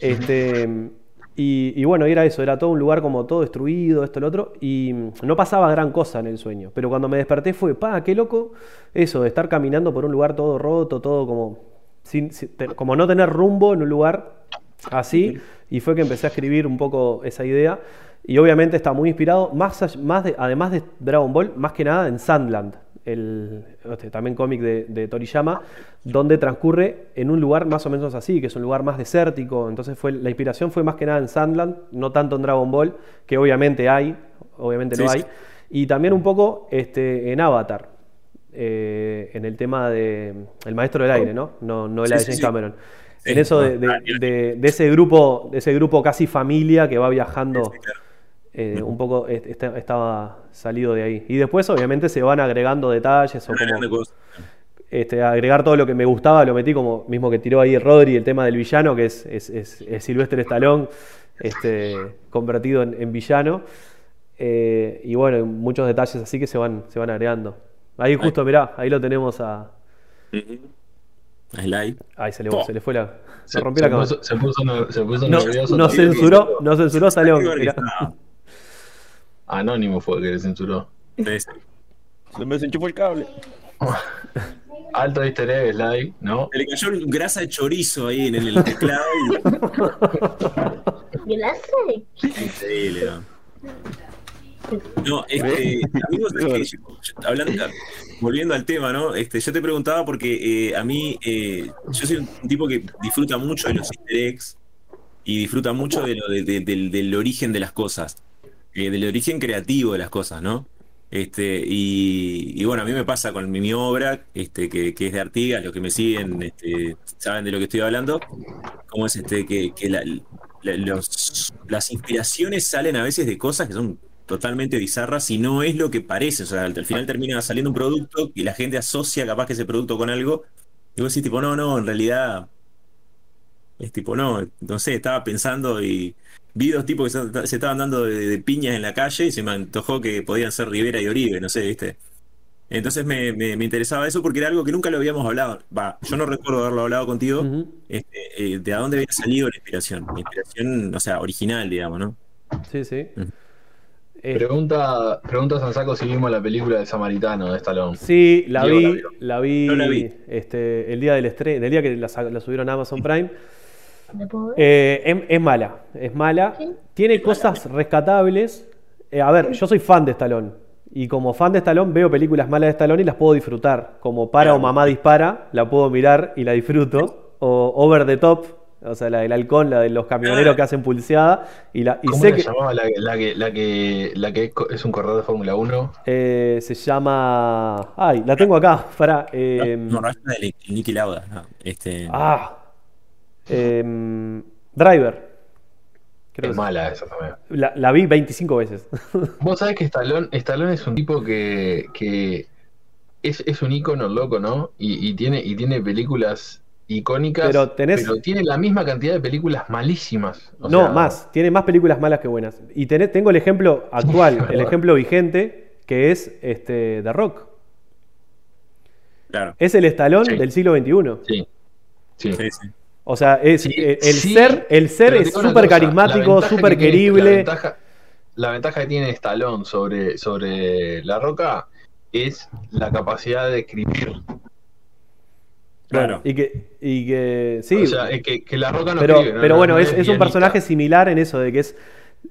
Este, y, y bueno, era eso, era todo un lugar como todo destruido, esto, lo otro, y no pasaba gran cosa en el sueño. Pero cuando me desperté fue, pa, qué loco, eso, de estar caminando por un lugar todo roto, todo como, sin, sin- te- como no tener rumbo en un lugar así, y fue que empecé a escribir un poco esa idea. Y obviamente está muy inspirado, más, all- más de- además de Dragon Ball, más que nada en Sandland, el, este, también cómic de, de Toriyama, donde transcurre en un lugar más o menos así, que es un lugar más desértico. Entonces fue, la inspiración fue más que nada en Sandland, no tanto en Dragon Ball, que obviamente hay, obviamente lo Sí, hay. sí. Y también un poco este, en Avatar, eh, en el tema de El Maestro del Aire, ¿no? No, no la Sí, de James sí. Cameron. Sí, en eso de, no, de- ya. de- de ese grupo, de ese grupo casi familia que va viajando. Claro. eh, un poco está- estaba salido de ahí. Y después, obviamente, se van agregando detalles o como este, agregar todo lo que me gustaba, lo metí como mismo que tiró ahí Rodri, el tema del villano, que es, es, es- es Silvestre Stallone, este, convertido en, en villano. Eh, y bueno, muchos detalles así que se van, se van agregando. Ahí justo, mirá, ahí lo tenemos a. Ahí se le, se le fue la. Se Se, rompió se la cámara. se puso ner- se puso No, nervioso. no también. censuró, no censuró organizado. Anónimo fue el que le censuró. Se me desenchufó el cable. Alto easter egg, Sly, ¿no? Se le cayó grasa de chorizo ahí en el teclado. y- Gracias. Increíble, ¿no? No, este, amigos, es que yo- yo- hablando, volviendo al tema, ¿no? Este, yo te preguntaba porque eh, a mí, eh, yo soy un tipo que disfruta mucho de los easter eggs y disfruta mucho de lo de- de- del, del origen de las cosas, eh, del origen creativo de las cosas, ¿no? Este, y, y bueno, a mí me pasa con mi, mi obra, este, que, que es de Artigas, los que me siguen este, saben de lo que estoy hablando, cómo es este, que, que la- la- los- las inspiraciones salen a veces de cosas que son totalmente bizarras y no es lo que parece. O sea, al, al final termina saliendo un producto y la gente asocia capaz que ese producto con algo. Y vos decís, tipo, no, no, en realidad es tipo, no, no sé, estaba pensando y vi dos tipos que se, se estaban dando de, de piñas en la calle y se me antojó que podían ser Rivera y Oribe, no sé, ¿viste? Entonces me, me- me interesaba eso porque era algo que nunca lo habíamos hablado. Va, yo no recuerdo haberlo hablado contigo. Este, eh, de a dónde había salido la inspiración. La inspiración, o sea, original, digamos, ¿no? Sí, sí. Ujú. Eh, Pregunta, pregunta Sansaco si vimos la película de Samaritano de Stallone. Sí, la Diego vi, la vi, No la vi. Este, el día del estreno, del día que la, subieron a Amazon Prime. Eh, es, es mala, es mala. Sí. Tiene cosas rescatables. Eh, a ver, yo soy fan de Stallone. Y como fan de Stallone veo películas malas de Stallone y las puedo disfrutar. Como Para o. Mamá Dispara, la puedo mirar y la disfruto. O Over the Top, o sea, la del halcón, la de los camioneros que hacen pulseada. Y, la, y ¿Cómo sé se que llamaba la, la que, la, que, la que es un corredor de Fórmula 1? eh, se llama... Ay, la tengo acá, para... no, no es la de Nicky Lauda, no. Este, Ah. Em, Driver. Creo es que- mala esa también. La, la vi 25 veces. Vos sabés que Stallone, Stallone es un tipo que, que es, es un ícono loco, ¿no? Y, y tiene, y tiene películas icónicas, Pero tenés- pero tiene la misma cantidad de películas malísimas. O no, sea, más. Tiene más películas malas que buenas. Y tenés- tengo el ejemplo actual, el ejemplo vigente, que es este The Rock. Claro. Es el Sí. del siglo XXI. Sí. Sí. Sí, sí. O sea, es, Sí, eh, el sí, ser, el ser es súper carismático, súper que tiene- La querible. ventaja, la ventaja que tiene Stallone sobre, sobre La Roca es la capacidad de escribir. Claro. Y que, y que sí, O sea, es que, que La Roca no pero, escribe. ¿no? pero No- bueno, no es, es un personaje similar en eso, de que es.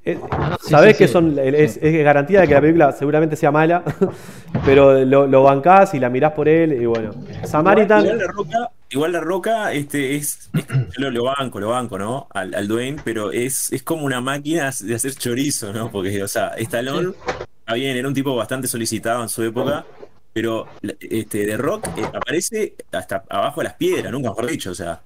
es- sí, sabés sí, que sí. son es, es garantía de que la película seguramente sea mala, pero lo, lo bancás y la mirás por él, y bueno. Samaritan. Igual la roca, igual la roca, este es, lo, lo banco, lo banco, ¿no? Al, al Dwayne, pero es, es como una máquina de hacer chorizo, ¿no? Porque, o sea, Stallone, está bien, era un tipo bastante solicitado en su época, pero este de Rock eh, aparece hasta abajo de las piedras, nunca mejor dicho, o sea.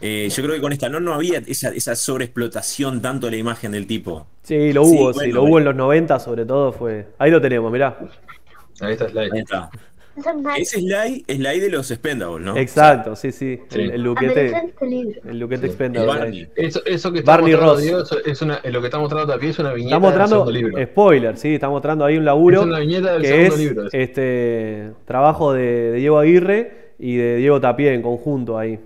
eh, yo creo que con Stallone no había esa, esa sobreexplotación tanto de la imagen del tipo. Sí, lo hubo, sí, bueno, lo hubo en los 90 sobre todo, fue. Ahí lo tenemos, mirá. Ahí está Slide. Ahí está. Esa es Ese Sly es Sly de los Expendables, ¿no? Exacto, sí, sí. Sí. El, el luquete. este libro. El luquete Sí. expendable. Barney. Eso, eso que está Barney mostrando Ross. Diego, eso es una, lo que está mostrando Tapi es una viñeta Está mostrando, del segundo libro. spoiler, sí, está mostrando ahí un laburo Es una viñeta del que segundo es libro, este trabajo de, de Diego Aguirre y de Diego Tapie en conjunto ahí.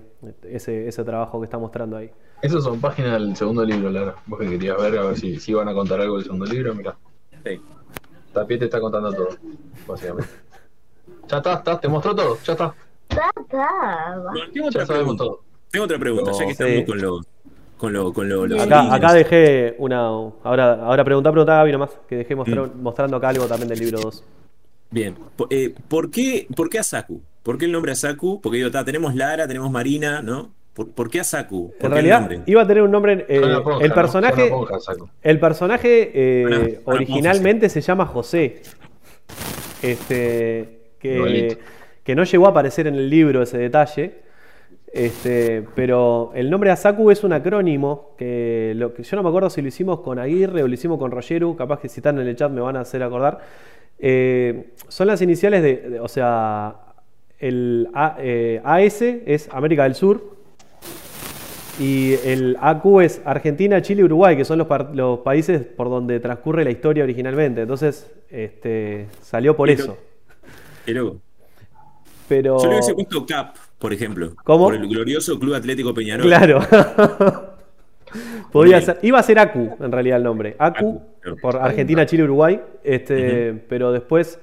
Ese, ese trabajo que está mostrando ahí. Esas son páginas del segundo libro, Lara. Vos que querías ver, a ver si, si iban a contar algo del segundo libro, mira. Sí. Tapie te está contando todo, básicamente. Ya está, está, te mostró todo, ya está. Bueno, tengo Ya otra sabemos pregunta. todo. Tengo otra pregunta, ya que Sí. estamos con lo, con lo, con lo, los Acá, dejé una. Ahora, ahora preguntá, preguntá Gaby nomás, que dejé mostrar- Mm. mostrando acá algo también del libro 2. Bien. Po- eh, ¿por, qué, ¿Por qué Asaku? ¿Por qué el nombre Asaku? Porque digo, ta, tenemos Lara, tenemos Marina, ¿no? ¿Por, por qué Asaku? ¿Por En qué el realidad nombre? iba a tener un nombre. eh, ponja, el personaje. Ponja. El personaje eh, originalmente se llama José. Este. Que, no llegó a aparecer en el libro ese detalle. Este, pero el nombre Asaku es un acrónimo que, lo, que yo no me acuerdo si lo hicimos con Aguirre o lo hicimos con Rogeru, capaz que si están en el chat me van a hacer acordar. Eh, son las iniciales de, de- o sea, el A- eh, AS es América del Sur, y el AQ es Argentina, Chile y Uruguay, que son los, países por donde transcurre la historia originalmente. Entonces, este, salió por eso. Qué loco. Pero. Yo le hubiese puesto CAP, por ejemplo. ¿Cómo? Por el glorioso Club Atlético Peñarol. Claro. Podía Bien. ser. Iba a ser AQ en realidad el nombre. Claro. por Argentina, Chile, Uruguay. Este, pero después.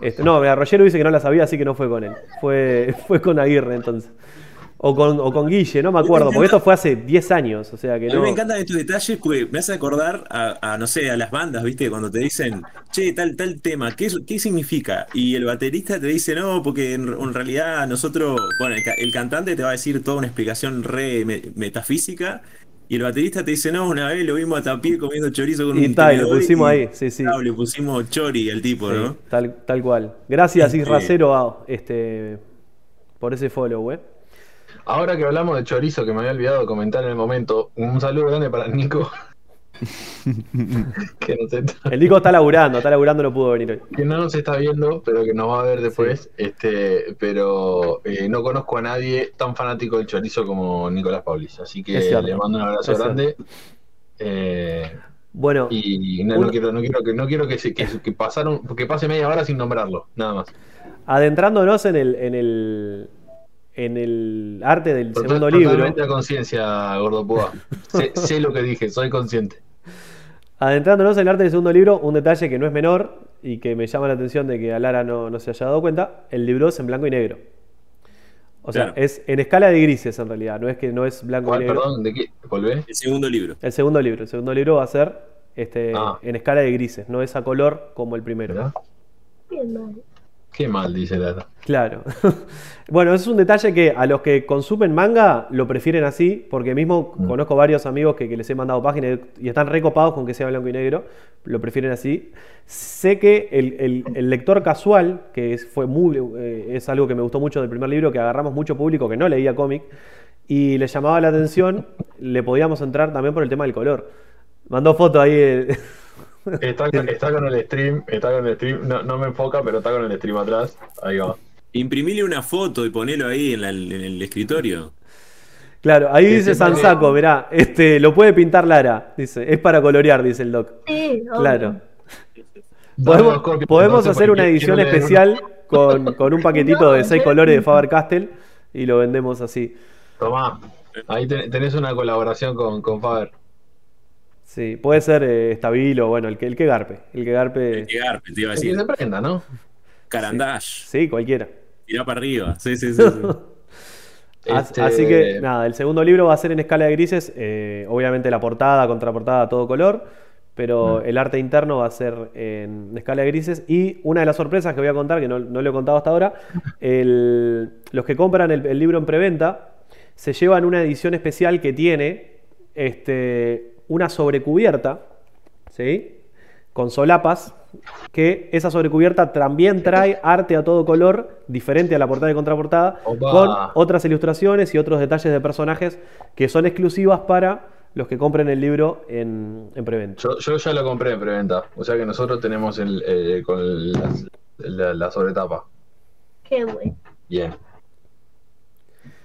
Este, no, Rogero dice que no la sabía, así que no fue con él. Fue, fue con Aguirre entonces. O con, o con Guille, no me acuerdo, porque esto fue hace 10 años, o sea que A mí no. me encantan estos detalles porque me hace acordar a, a, no sé, a las bandas, ¿viste? Cuando te dicen, che, tal, tal tema, ¿qué, qué significa? Y el baterista te dice, no, porque en, en realidad nosotros, bueno, el, ca- el cantante te va a decir toda una explicación re me- metafísica y el baterista te dice, no, una vez lo vimos a Tapie comiendo chorizo con Y un y lo pusimos y- ahí, sí, sí. le pusimos chori al tipo, Sí, ¿no? tal, tal cual. Gracias, Este- Isracero, este, por ese follow, eh. Ahora que hablamos de chorizo, que me había olvidado de comentar en el momento, un saludo grande para Nico. que, no se- El Nico está laburando, está laburando, no pudo venir hoy. que no nos está viendo, pero que nos va a ver después. Este, pero eh, no conozco a nadie tan fanático del chorizo como Nicolás Paulis. Así que le mando un abrazo Es grande. Eh, Bueno, y no, quiero, no quiero que no quiero que, se- que, que pasaron, que pase media hora sin nombrarlo, nada más. adentrándonos en el, en el, en el arte del Total- segundo libro. Totalmente a conciencia, Gordo Púa. sé, sé lo que dije, soy consciente. Adentrándonos en el arte del segundo libro, un detalle que no es menor y que me llama la atención de que a Lara no, no se haya dado cuenta, el libro es en blanco y negro. O sea, Claro. es en escala de grises en realidad, no es que no es blanco y ¿Cuál, negro. perdón? ¿De qué? ¿Volvé? El segundo libro. El segundo libro, el segundo libro va a ser este, Ah. en escala de grises, no es a color como el primero. ¿Verdad? Qué mal, dice Lara. Claro. bueno, es un detalle que a los que consumen manga lo prefieren así, porque mismo Mm. conozco varios amigos que, que les he mandado páginas y están recopados con que sea blanco y negro, lo prefieren así. Sé que el, el- el lector casual, que es, fue muy, eh, es algo que me gustó mucho del primer libro, que agarramos mucho público que no leía cómic y le llamaba la atención, le podíamos entrar también por el tema del color. Mandó foto ahí. eh. Está, está con el stream, está con el stream. No, no me enfoca, pero está con el stream atrás. Ahí va. Imprimile una foto y ponelo ahí en, la- en el escritorio. Claro, ahí dice Sansaco, sí. mirá, este, lo puede pintar Lara, dice, es para colorear, dice el doc. Sí, obvio. Claro. Podemos, hacer una edición especial con, con un paquetito de seis colores de Faber-Castell y lo vendemos así. Tomá. Ahí ten- tenés una colaboración con, con Faber. Sí, puede ser eh, Estabilo, bueno, el que, el que garpe, el que garpe, El que garpe, te iba a Que decir. se prenda, ¿no? Carandash. sí, cualquiera. Tirá para arriba. Sí, sí, sí. Este, Así que nada, el segundo libro va a ser en escala de grises, eh, obviamente la portada, contraportada, todo color, pero el arte interno va a ser en escala de grises. Y una de las sorpresas que voy a contar, que no, no lo he contado hasta ahora, el- los que compran el, el libro en preventa se llevan una edición especial que tiene este, una sobrecubierta, ¿sí? Con solapas, que esa sobrecubierta también trae arte a todo color, diferente a la portada y contraportada, Opa. con otras ilustraciones y otros detalles de personajes que son exclusivas para los que compren el libro en, en preventa. Yo, yo ya lo compré en preventa. O sea que nosotros tenemos el, eh, con el- la, la sobretapa. Qué bueno. Bien.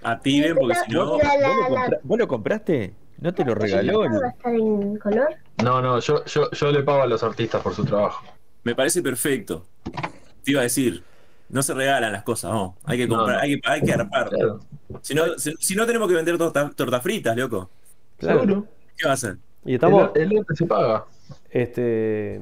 Activen porque si no. La- la- ¿Vos lo, la- compra- vos lo compraste? ¿No te lo ¿la regaló? portada ¿Va a estar en color? No, no, yo, yo, yo le pago a los artistas por su trabajo. Me parece perfecto. Te iba a decir. No se regalan las cosas, no. Hay que No, comprar, no. hay que, hay que arpar. Claro. Si no, si, si no tenemos que vender torta- tortas fritas, loco. Claro. Seguro. ¿Qué va a hacer? Y estamos, El, el arte se paga. este,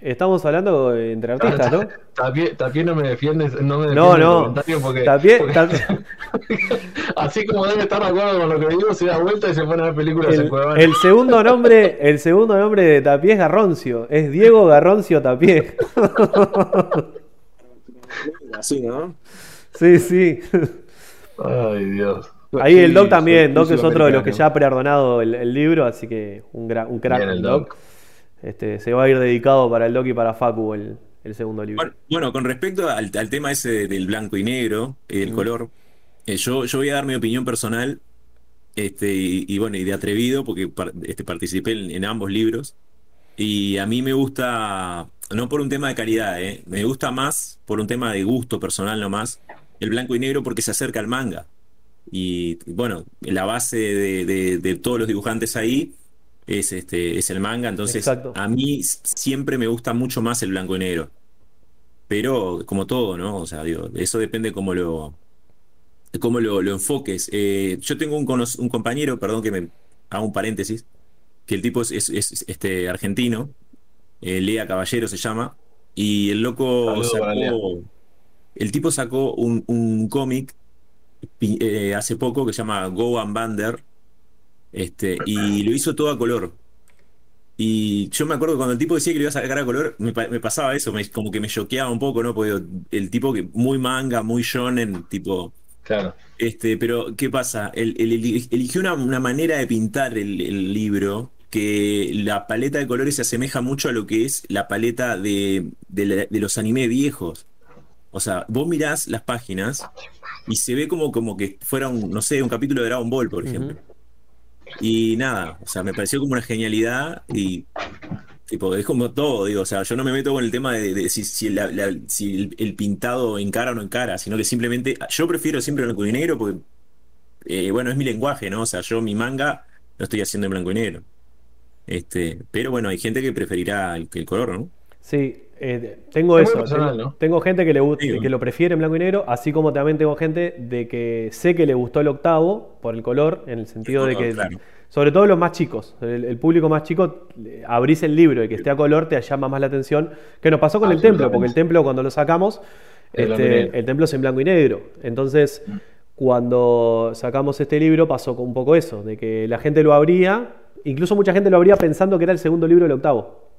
estamos hablando entre artistas, ¿no? Tapie, Tapie no me defiende, no me defiende No, no. comentario porque, así como debe estar de acuerdo con lo que digo, se da vuelta y se pone a ver películas en El, Cuevana. el segundo nombre, el segundo nombre de Tapié es Garroncio, es Diego Garroncio Tapié. Así, ¿no? Sí, sí. Ay, Dios. Ahí el Doc Sí, también, Doc es otro de los que ya ha preordonado el, el libro, así que un, gra- un crack Bien, el el Doc. Doc. Este, se va a ir dedicado para el Doc y para Facu el, el segundo libro. Bueno, bueno, con respecto al, al tema ese del blanco y negro, el Mm. color, eh, yo, yo voy a dar mi opinión personal, este, y, y bueno, y de atrevido, porque este, participé en, en ambos libros, y a mí me gusta, no por un tema de calidad, eh, me gusta más por un tema de gusto personal nomás, el blanco y negro porque se acerca al manga. Y bueno, la base de, de- de todos los dibujantes ahí es, este, es el manga, entonces Exacto. a mí siempre me gusta mucho más el blanco y negro. Pero como todo, ¿no? O sea, digo, eso depende cómo lo, cómo lo, lo enfoques. Eh, yo tengo un, un compañero, perdón que me haga un paréntesis, que el tipo es, es- es, este, argentino, eh, Lea Caballero se llama, y el loco sacó, el tipo sacó un, un cómic eh, hace poco que se llama Go and Bander, este, y lo hizo todo a color. Y yo me acuerdo cuando el tipo decía que lo iba a sacar a color, me, pa- me pasaba eso, me- como que me choqueaba un poco, ¿no? Porque el tipo que muy manga, muy shonen, tipo, Claro. este, pero ¿qué pasa? Eligió una, una manera de pintar el, el libro que la paleta de colores se asemeja mucho a lo que es la paleta de, de la- de los anime viejos. O sea, vos mirás las páginas y se ve como, como que fuera un, no sé, un capítulo de Dragon Ball, por ejemplo. Y nada, o sea, me pareció como una genialidad y tipo, es como todo, digo, o sea, yo no me meto con el tema de, si el, el pintado encara o no encara, sino que simplemente, yo prefiero siempre blanco y negro porque, eh, bueno, es mi lenguaje, ¿no? O sea, yo mi manga lo estoy haciendo en blanco y negro. Este, pero bueno, hay gente que preferirá el, el color, ¿no? Sí, eh, tengo Es eso. personal, tengo, ¿no? tengo gente que le gusta, que lo prefiere en blanco y negro, así como también tengo gente de que sé que le gustó el octavo por el color, en el sentido de color, que, claro. sobre todo los más chicos, el, el público más chico, eh, abrís el libro y que esté a color te llama más la atención. Que nos pasó con el templo, porque el templo cuando lo sacamos, este, el templo es en blanco y negro. Entonces, cuando sacamos este libro pasó con un poco eso, de que la gente lo abría, incluso mucha gente lo abría pensando que era el segundo libro del octavo.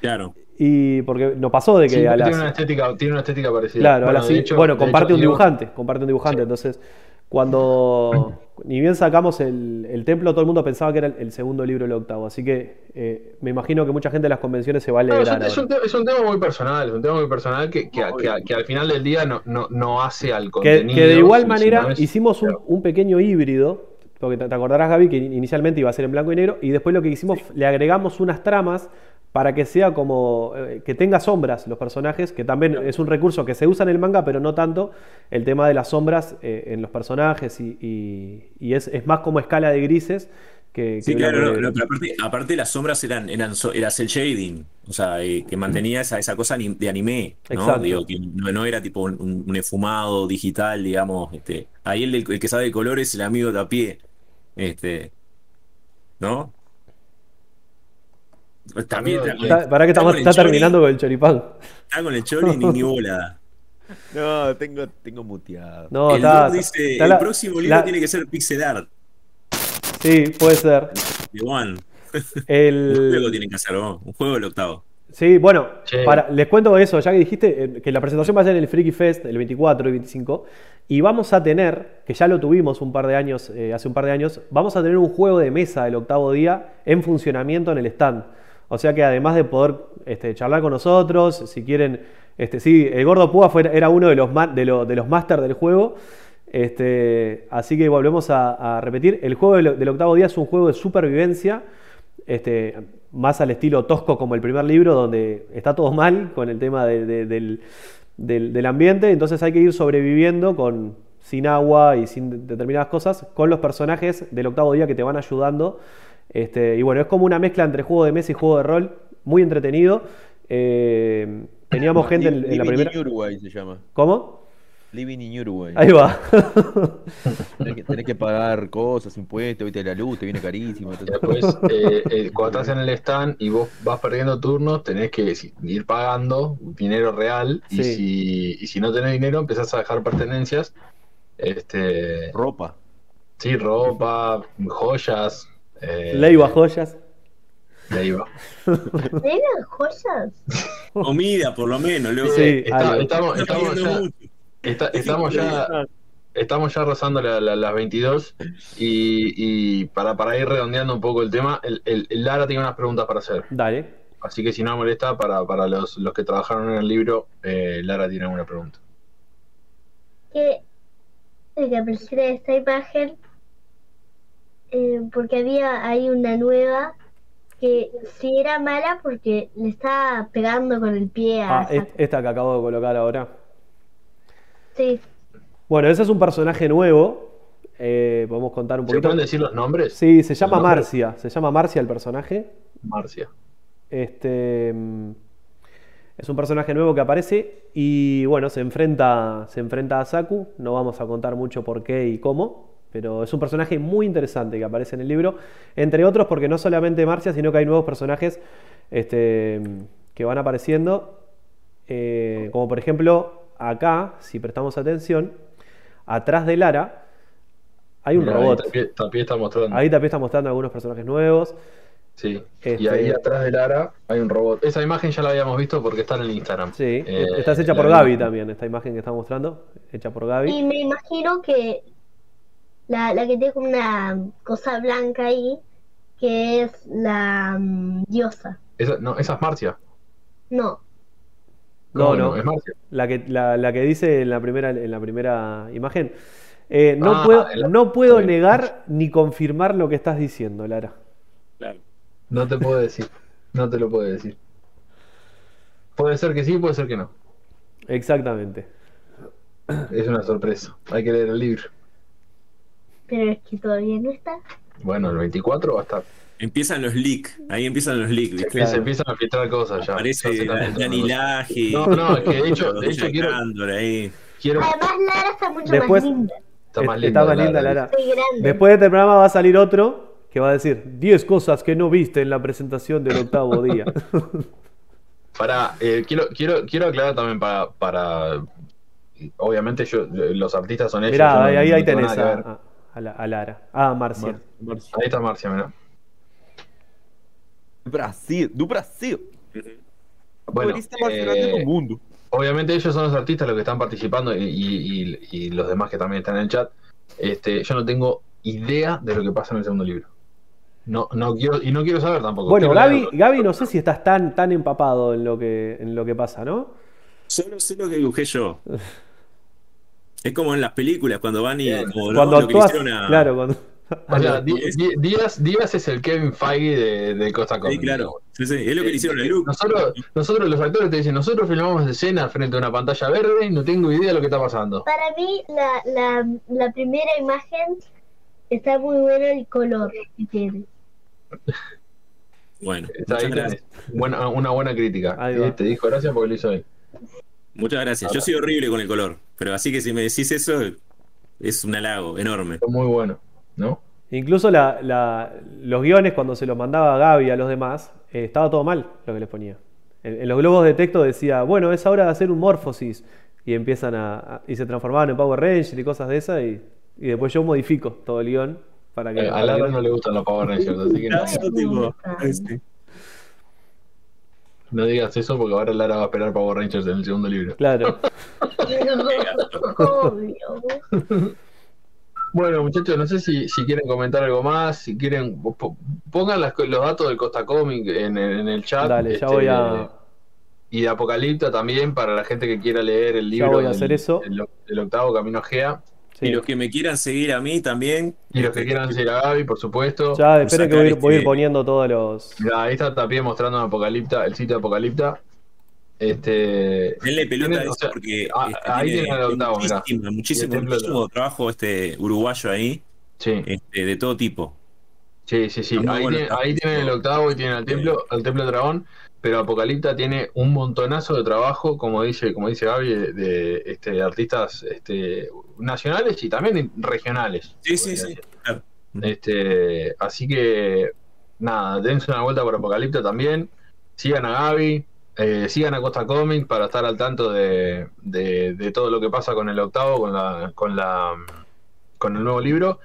Claro. Y porque nos pasó de que Sí, a tiene las, una estética, tiene una estética parecida. Claro, Bueno, de sí. hecho- bueno, comparte hecho, un digo- dibujante, comparte un dibujante. Sí. Entonces, cuando ni bien sacamos el, el templo, todo el mundo pensaba que era el, el segundo libro del octavo. Así que eh, me imagino que mucha gente de las convenciones se va a No, es, un, es tema muy personal, es un tema muy personal que, que, que- que al final del día no, no, no hace al Que, contenido. que de igual manera es- hicimos un, un pequeño híbrido, porque te te acordarás, Gaby, que inicialmente iba a ser en blanco y negro, y después lo que hicimos, le agregamos unas tramas para que sea como, eh, que tenga sombras los personajes, que también es un recurso que se usa en el manga, pero no tanto, el tema de las sombras eh, en los personajes, y, y- y es, es más como escala de grises que... Sí, que claro, no, no, pero aparte, aparte las sombras eran, eran era cel shading, o sea, eh, que mantenía esa, esa cosa de anime, ¿no? Digo, que no, no era tipo un, un esfumado digital, digamos, este, ahí el, el que sabe de colores es el amigo de a pie, este, ¿no? También está, Está- Pará que está, con el está chori, terminando con el choripán. está con el chori ni, ni bola. No, tengo, tengo muteado. No, el está, Doc dice, está el la- próximo libro la- tiene que ser pixel art, Sí, puede ser. de One. Un juego El... tienen que hacer, ¿no? Un juego del octavo. Sí, bueno, para, les cuento eso, ya que dijiste eh, que la presentación va a ser en el Freaky Fest el 24 y 25, y vamos a tener, que ya lo tuvimos un par de años, eh, hace un par de años, vamos a tener un juego de mesa del octavo día en funcionamiento en el stand. O sea que además de poder este, charlar con nosotros, si quieren, este, sí, el Gordo Púa era uno de los, de, lo- de los máster del juego. Este, así que volvemos a, repetir. El juego del, octavo día es un juego de supervivencia, este, más al estilo tosco como el primer libro, donde está todo mal con el tema de- de- del, del- del ambiente. Entonces hay que ir sobreviviendo con, sin agua y sin determinadas cosas con los personajes del octavo día que te van ayudando. Este, y bueno, es como una mezcla entre juego de mesa y juego de rol, muy entretenido. Eh, teníamos gente en, en la Living primera. in Uruguay se llama. ¿Cómo? Living in Uruguay. Ahí va. Tenés que, tenés que pagar cosas, impuestos, viste la luz, te viene carísimo. Después, eh, eh, cuando estás en el stand y vos vas perdiendo turnos, tenés que ir pagando dinero real. Y, si, y si no tenés dinero, empezás a dejar pertenencias. Este, Ropa. sí, ropa, joyas. Eh, Leiva joyas. Leiva. ¿Eran joyas? Comida, por lo menos, luego. Sí, Está- algo. estamos, ya, está- estamos ya Estamos ya rozando la- la- las 22 y, y para, para ir redondeando un poco el tema, el, el- el Lara tiene unas preguntas para hacer. Dale. Así que si no molesta, para, para los, los que trabajaron en el libro, eh, Lara tiene una pregunta. que el que apareciera esta imagen eh, porque había ahí una nueva que si era mala porque le estaba pegando con el pie a Ah, esta que acabo de colocar ahora. sí Bueno, ese es un personaje nuevo. Eh, podemos contar un ¿Se poquito. pueden decir los nombres? Sí, se llama. Marcia. Se llama Marcia el personaje. Marcia. Este mm, es un personaje nuevo que aparece y bueno, se enfrenta, se enfrenta a Saku. No vamos a contar mucho por qué y cómo, pero es un personaje muy interesante que aparece en el libro, entre otros porque no solamente Marcia, sino que hay nuevos personajes este, que van apareciendo, eh, como por ejemplo acá, si prestamos atención, atrás de Lara hay un Mirá, ahí robot. Tapie, Tapie está mostrando. Ahí también está mostrando algunos personajes nuevos. Sí. Este- Y ahí atrás de Lara hay un robot. Esa imagen ya la habíamos visto porque está en el Instagram. Sí, Eh, esta es hecha por Gaby también, esta imagen que está mostrando, hecha por y Gaby. me imagino que la, la que tiene como una cosa blanca ahí que es la mm, diosa Esa, no, esa es Marcia. no No, ¿Cómo no, Es Marcia. la que, la, la que dice en la primera, en la primera imagen. Eh, no, Ah, puedo, la- no puedo está bien. negar ni confirmar lo que estás diciendo, Lara. Claro. No te puedo decir. No te lo puedo decir. Puede ser que sí, puede ser que no. Exactamente. Es una sorpresa. Hay que leer el libro. Pero es que todavía no está Bueno, el 24 va a estar. Empiezan los leaks, ahí empiezan los leaks, ¿viste? Se empiezan a filtrar cosas ya. Están filtrando Danilaje. No, no, es que de hecho- de hecho quiero- ahí. Quiero. además Lara está mucho Después- más linda Está más linda. está más linda Lara. grande Después de este programa va a salir otro que va a decir 10 cosas que no viste en la presentación del octavo día. Para, eh, quiero, quiero, quiero aclarar también para, para. Obviamente, yo, los artistas son ellos. Mirá, no- ahí, no ahí tenés a, ver. A- a la- a Lara. Ah, Marcia. Mar- Marcia. Ahí está Marcia, mirá. Brasil, do Brasil. Bueno, grande eh, del mundo. obviamente ellos son los artistas los que están participando y, y- y- y los demás que también están en el chat. Este, yo no tengo idea de lo que pasa en el segundo libro. No, no quiero, y no quiero saber tampoco. Bueno. Gaby, no sé si estás tan, tan empapado en lo que, en lo que pasa, ¿no? Solo sé lo que dibujé yo. Es como en las películas cuando van y. como, ¿no? Cuando le actúas, hicieron a- claro, cuando, O sea, Díaz, Díaz es el Kevin Feige de, de Costa Sí, claro. Sí, sí, Es lo que le hicieron a Luke. Nosotros, nosotros los actores te dicen, nosotros filmamos escenas frente a una pantalla verde y no tengo idea de lo que está pasando. Para mí, la, la, la primera imagen está muy buena el color que tiene. Bueno, Está muchas ahí gracias. tenés. Buena- una buena crítica. Ahí va. te dijo gracias porque lo hizo él. Muchas gracias. Yo soy horrible con el color, pero así que si me decís eso, es un halago enorme. Muy bueno, ¿no? Incluso la- la- los guiones, cuando se los mandaba a Gaby a los demás, eh, estaba todo mal lo que les ponía. En, en los globos de texto decía, bueno, es hora de hacer un morfosis. Y empiezan a, a- y se transformaban en Power Rangers y cosas de esas. Y, y después yo modifico todo el guion para que. Eh, a Lara no le gustan los Power Rangers, así que no, este, no digas eso porque ahora Lara va a esperar Power Rangers en el segundo libro. Claro. Obvio. Bueno, muchachos, no sé si, si quieren comentar algo más, si quieren, po- pongan las- los datos del Costa Comic en, el- en el chat. Dale, ya este, voy a. Y de Apocalipta también, para la gente que quiera leer el Ya libro voy a del- hacer eso. del- del octavo Camino Gea. Sí. Y los que me quieran seguir a mí también. Y los que quieran seguir a Gaby, por supuesto. Ya, esperen que voy, a ir- sacar voy a ir este- poniendo todos los. Mirá, ahí está Tapie mostrando en Apocalipta, el sitio de Apocalipta. Este, Denle pelota a o eso sea, porque ah, este, ahí tiene, tienen el octavo, mirá. muchísimo, el muchísimo, muchísimo trabajo este uruguayo ahí, sí, este, de todo tipo. sí, sí, sí. Ahí, bueno, tiene- ahí tienen el octavo y tienen el templo, el templo de dragón. Pero Apocalipta tiene un montonazo de trabajo, como dice, como dice Gaby, de, de, este, artistas este, nacionales y también regionales. Sí, sí, sí. claro. Este, así que nada, dense una vuelta por Apocalipta también. Sigan a Gaby, eh, sigan a Costa Comic para estar al tanto de, de- de todo lo que pasa con el octavo, con la, con la con el nuevo libro.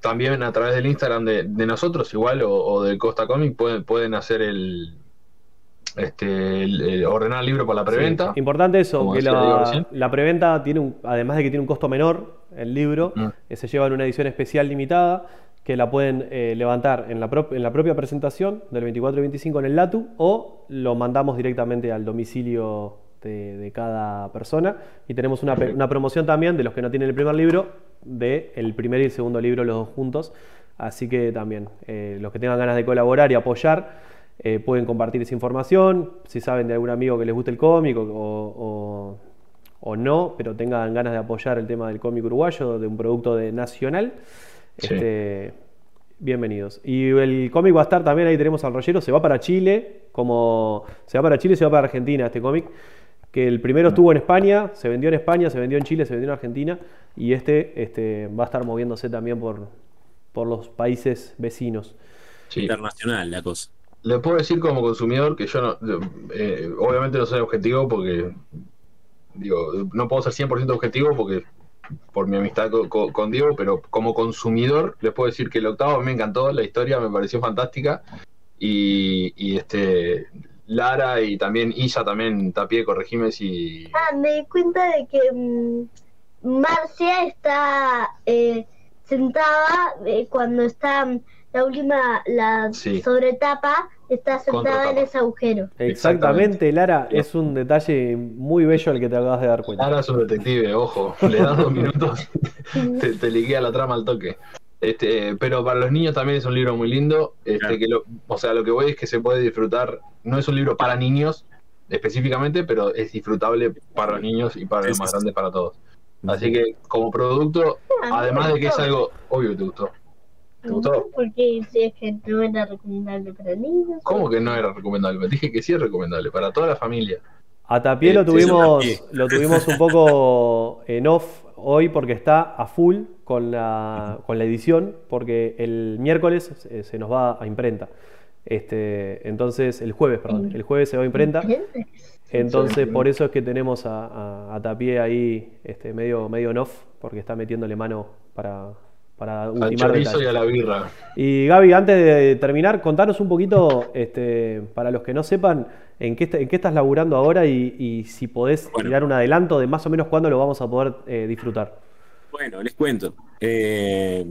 También a través del Instagram de, de nosotros, igual, o, o de Costa Comic, pueden, pueden hacer el este el- el- ordenar el libro por la preventa. Sí. Importante eso, que la, preventa tiene un, además de que tiene un costo menor, el libro, Mm. eh, se lleva en una edición especial limitada que la pueden eh, levantar en la, en la propia presentación del 24 y 25 en el LATU o lo mandamos directamente al domicilio de, de cada persona y tenemos una, una promoción también de los que no tienen el primer libro, de el primer y el segundo libro los dos juntos, así que también eh, los que tengan ganas de colaborar y apoyar eh, pueden compartir esa información, si saben de algún amigo que les guste el cómic o, o- o no, pero tengan ganas de apoyar el tema del cómic uruguayo, de un producto de nacional, Sí. este, bienvenidos. Y el cómic va a estar también, ahí tenemos al rollero, se va para Chile, como se va para Chile, se va para Argentina este cómic, que el primero estuvo en España, se vendió en España, se vendió en Chile, se vendió en Argentina, y este, este va a estar moviéndose también por, por los países vecinos. Sí. Internacional la cosa. Le puedo decir como consumidor que yo no, eh, obviamente no soy objetivo porque, digo, no puedo ser 100% objetivo porque por mi amistad co- co- con, Diego, pero como consumidor les puedo decir que el octavo me encantó, la historia me pareció fantástica y, y este Lara y también Isa también Tapie, corregime si... Ah, me di cuenta de que mm, Marcia está eh, sentada eh, cuando está mm, la última, la Sí. sobretapa, está sentada en ese agujero. Exactamente, Lara, es un detalle muy bello al que te acabas de dar cuenta. Lara es un detective, ojo, le das dos minutos, te, te liquea la trama al toque. Este, pero para los niños también es un libro muy lindo. Este, Claro. que lo, o sea, lo que voy es que se puede disfrutar. No es un libro para niños específicamente, pero es disfrutable para los niños y para Sí, los más sí. grandes para todos. Así que como producto, además de que es algo obvio que te gustó. ¿Te gustó? Porque que no era recomendable para niños. ¿Cómo que no era recomendable? Me dije que sí es recomendable para toda la familia. A Tapié lo Eh, sí, tuvimos, lo tuvimos un poco en off hoy porque está a full con la, con la edición, porque el miércoles se, se nos va a imprenta. Este, entonces, el jueves, perdón, el jueves se va a imprenta. Entonces, por eso es que tenemos a, a, a Tapié ahí este, medio, medio en off, porque está metiéndole mano para, para Al ultimar chorizo y a la birra. Y Gaby, antes de terminar, contanos un poquito, este, para los que no sepan, en qué, en qué estás laburando ahora y, y si podés Bueno. tirar un adelanto de más o menos cuándo lo vamos a poder eh, disfrutar. Bueno, les cuento. Eh,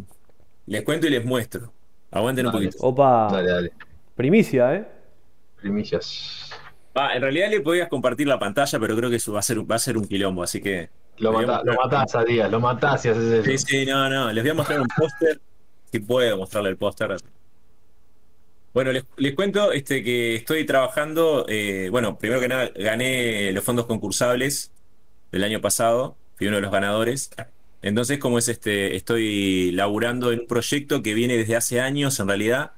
les cuento y les muestro. Aguanten un poquito. Opa, Dale, dale. primicia, ¿eh? Primicias. Ah, en realidad le podías compartir la pantalla, pero creo que eso va a ser, va a ser un quilombo, así que. Lo, mata- lo matás a Díaz, lo matás y haces eso. Sí, sí, no, no. Les voy a mostrar un póster si puedo mostrarle el póster. Bueno, les, les cuento este, que estoy trabajando, eh, bueno, primero que nada gané los fondos concursables del año pasado, fui uno de los ganadores. Entonces, como es este, estoy laburando en un proyecto que viene desde hace años en realidad,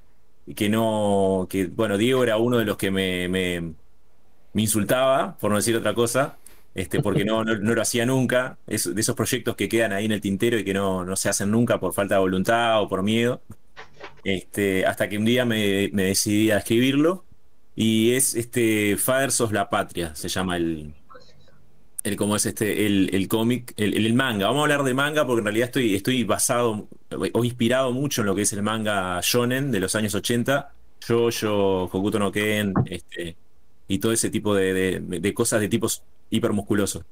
y que no, que bueno, Diego era uno de los que me, me, me insultaba, por no decir otra cosa, este, porque no, no, lo hacía nunca, es de esos proyectos que quedan ahí en el tintero y que no, no se hacen nunca por falta de voluntad o por miedo. Este, hasta que un día me, me decidí a escribirlo y es este Fathers of la Patria, se llama el, el es este el, el cómic, el, el manga. Vamos a hablar de manga porque en realidad estoy, estoy basado o inspirado mucho en lo que es el manga shonen de los años 80, Jojo, Hokuto no Ken, este, y todo ese tipo de, de cosas de tipos hipermusculosos.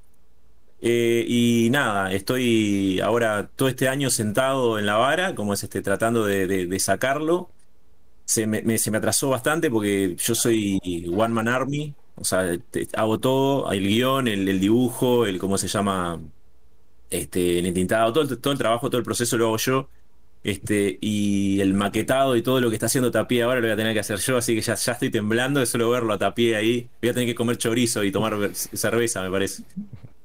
Eh, y nada, estoy ahora todo este año sentado en la vara, como es este, tratando de, sacarlo. Se me, se me atrasó bastante porque yo soy One Man Army, o sea, hago todo, el guion, el, dibujo, el cómo se llama, este, el entintado, todo, todo el trabajo, todo el proceso lo hago yo. Este, y el maquetado y todo lo que está haciendo Tapie ahora lo voy a tener que hacer yo, así que ya, ya estoy temblando de solo verlo a Tapie ahí. Voy a tener que comer chorizo y tomar cerveza, me parece.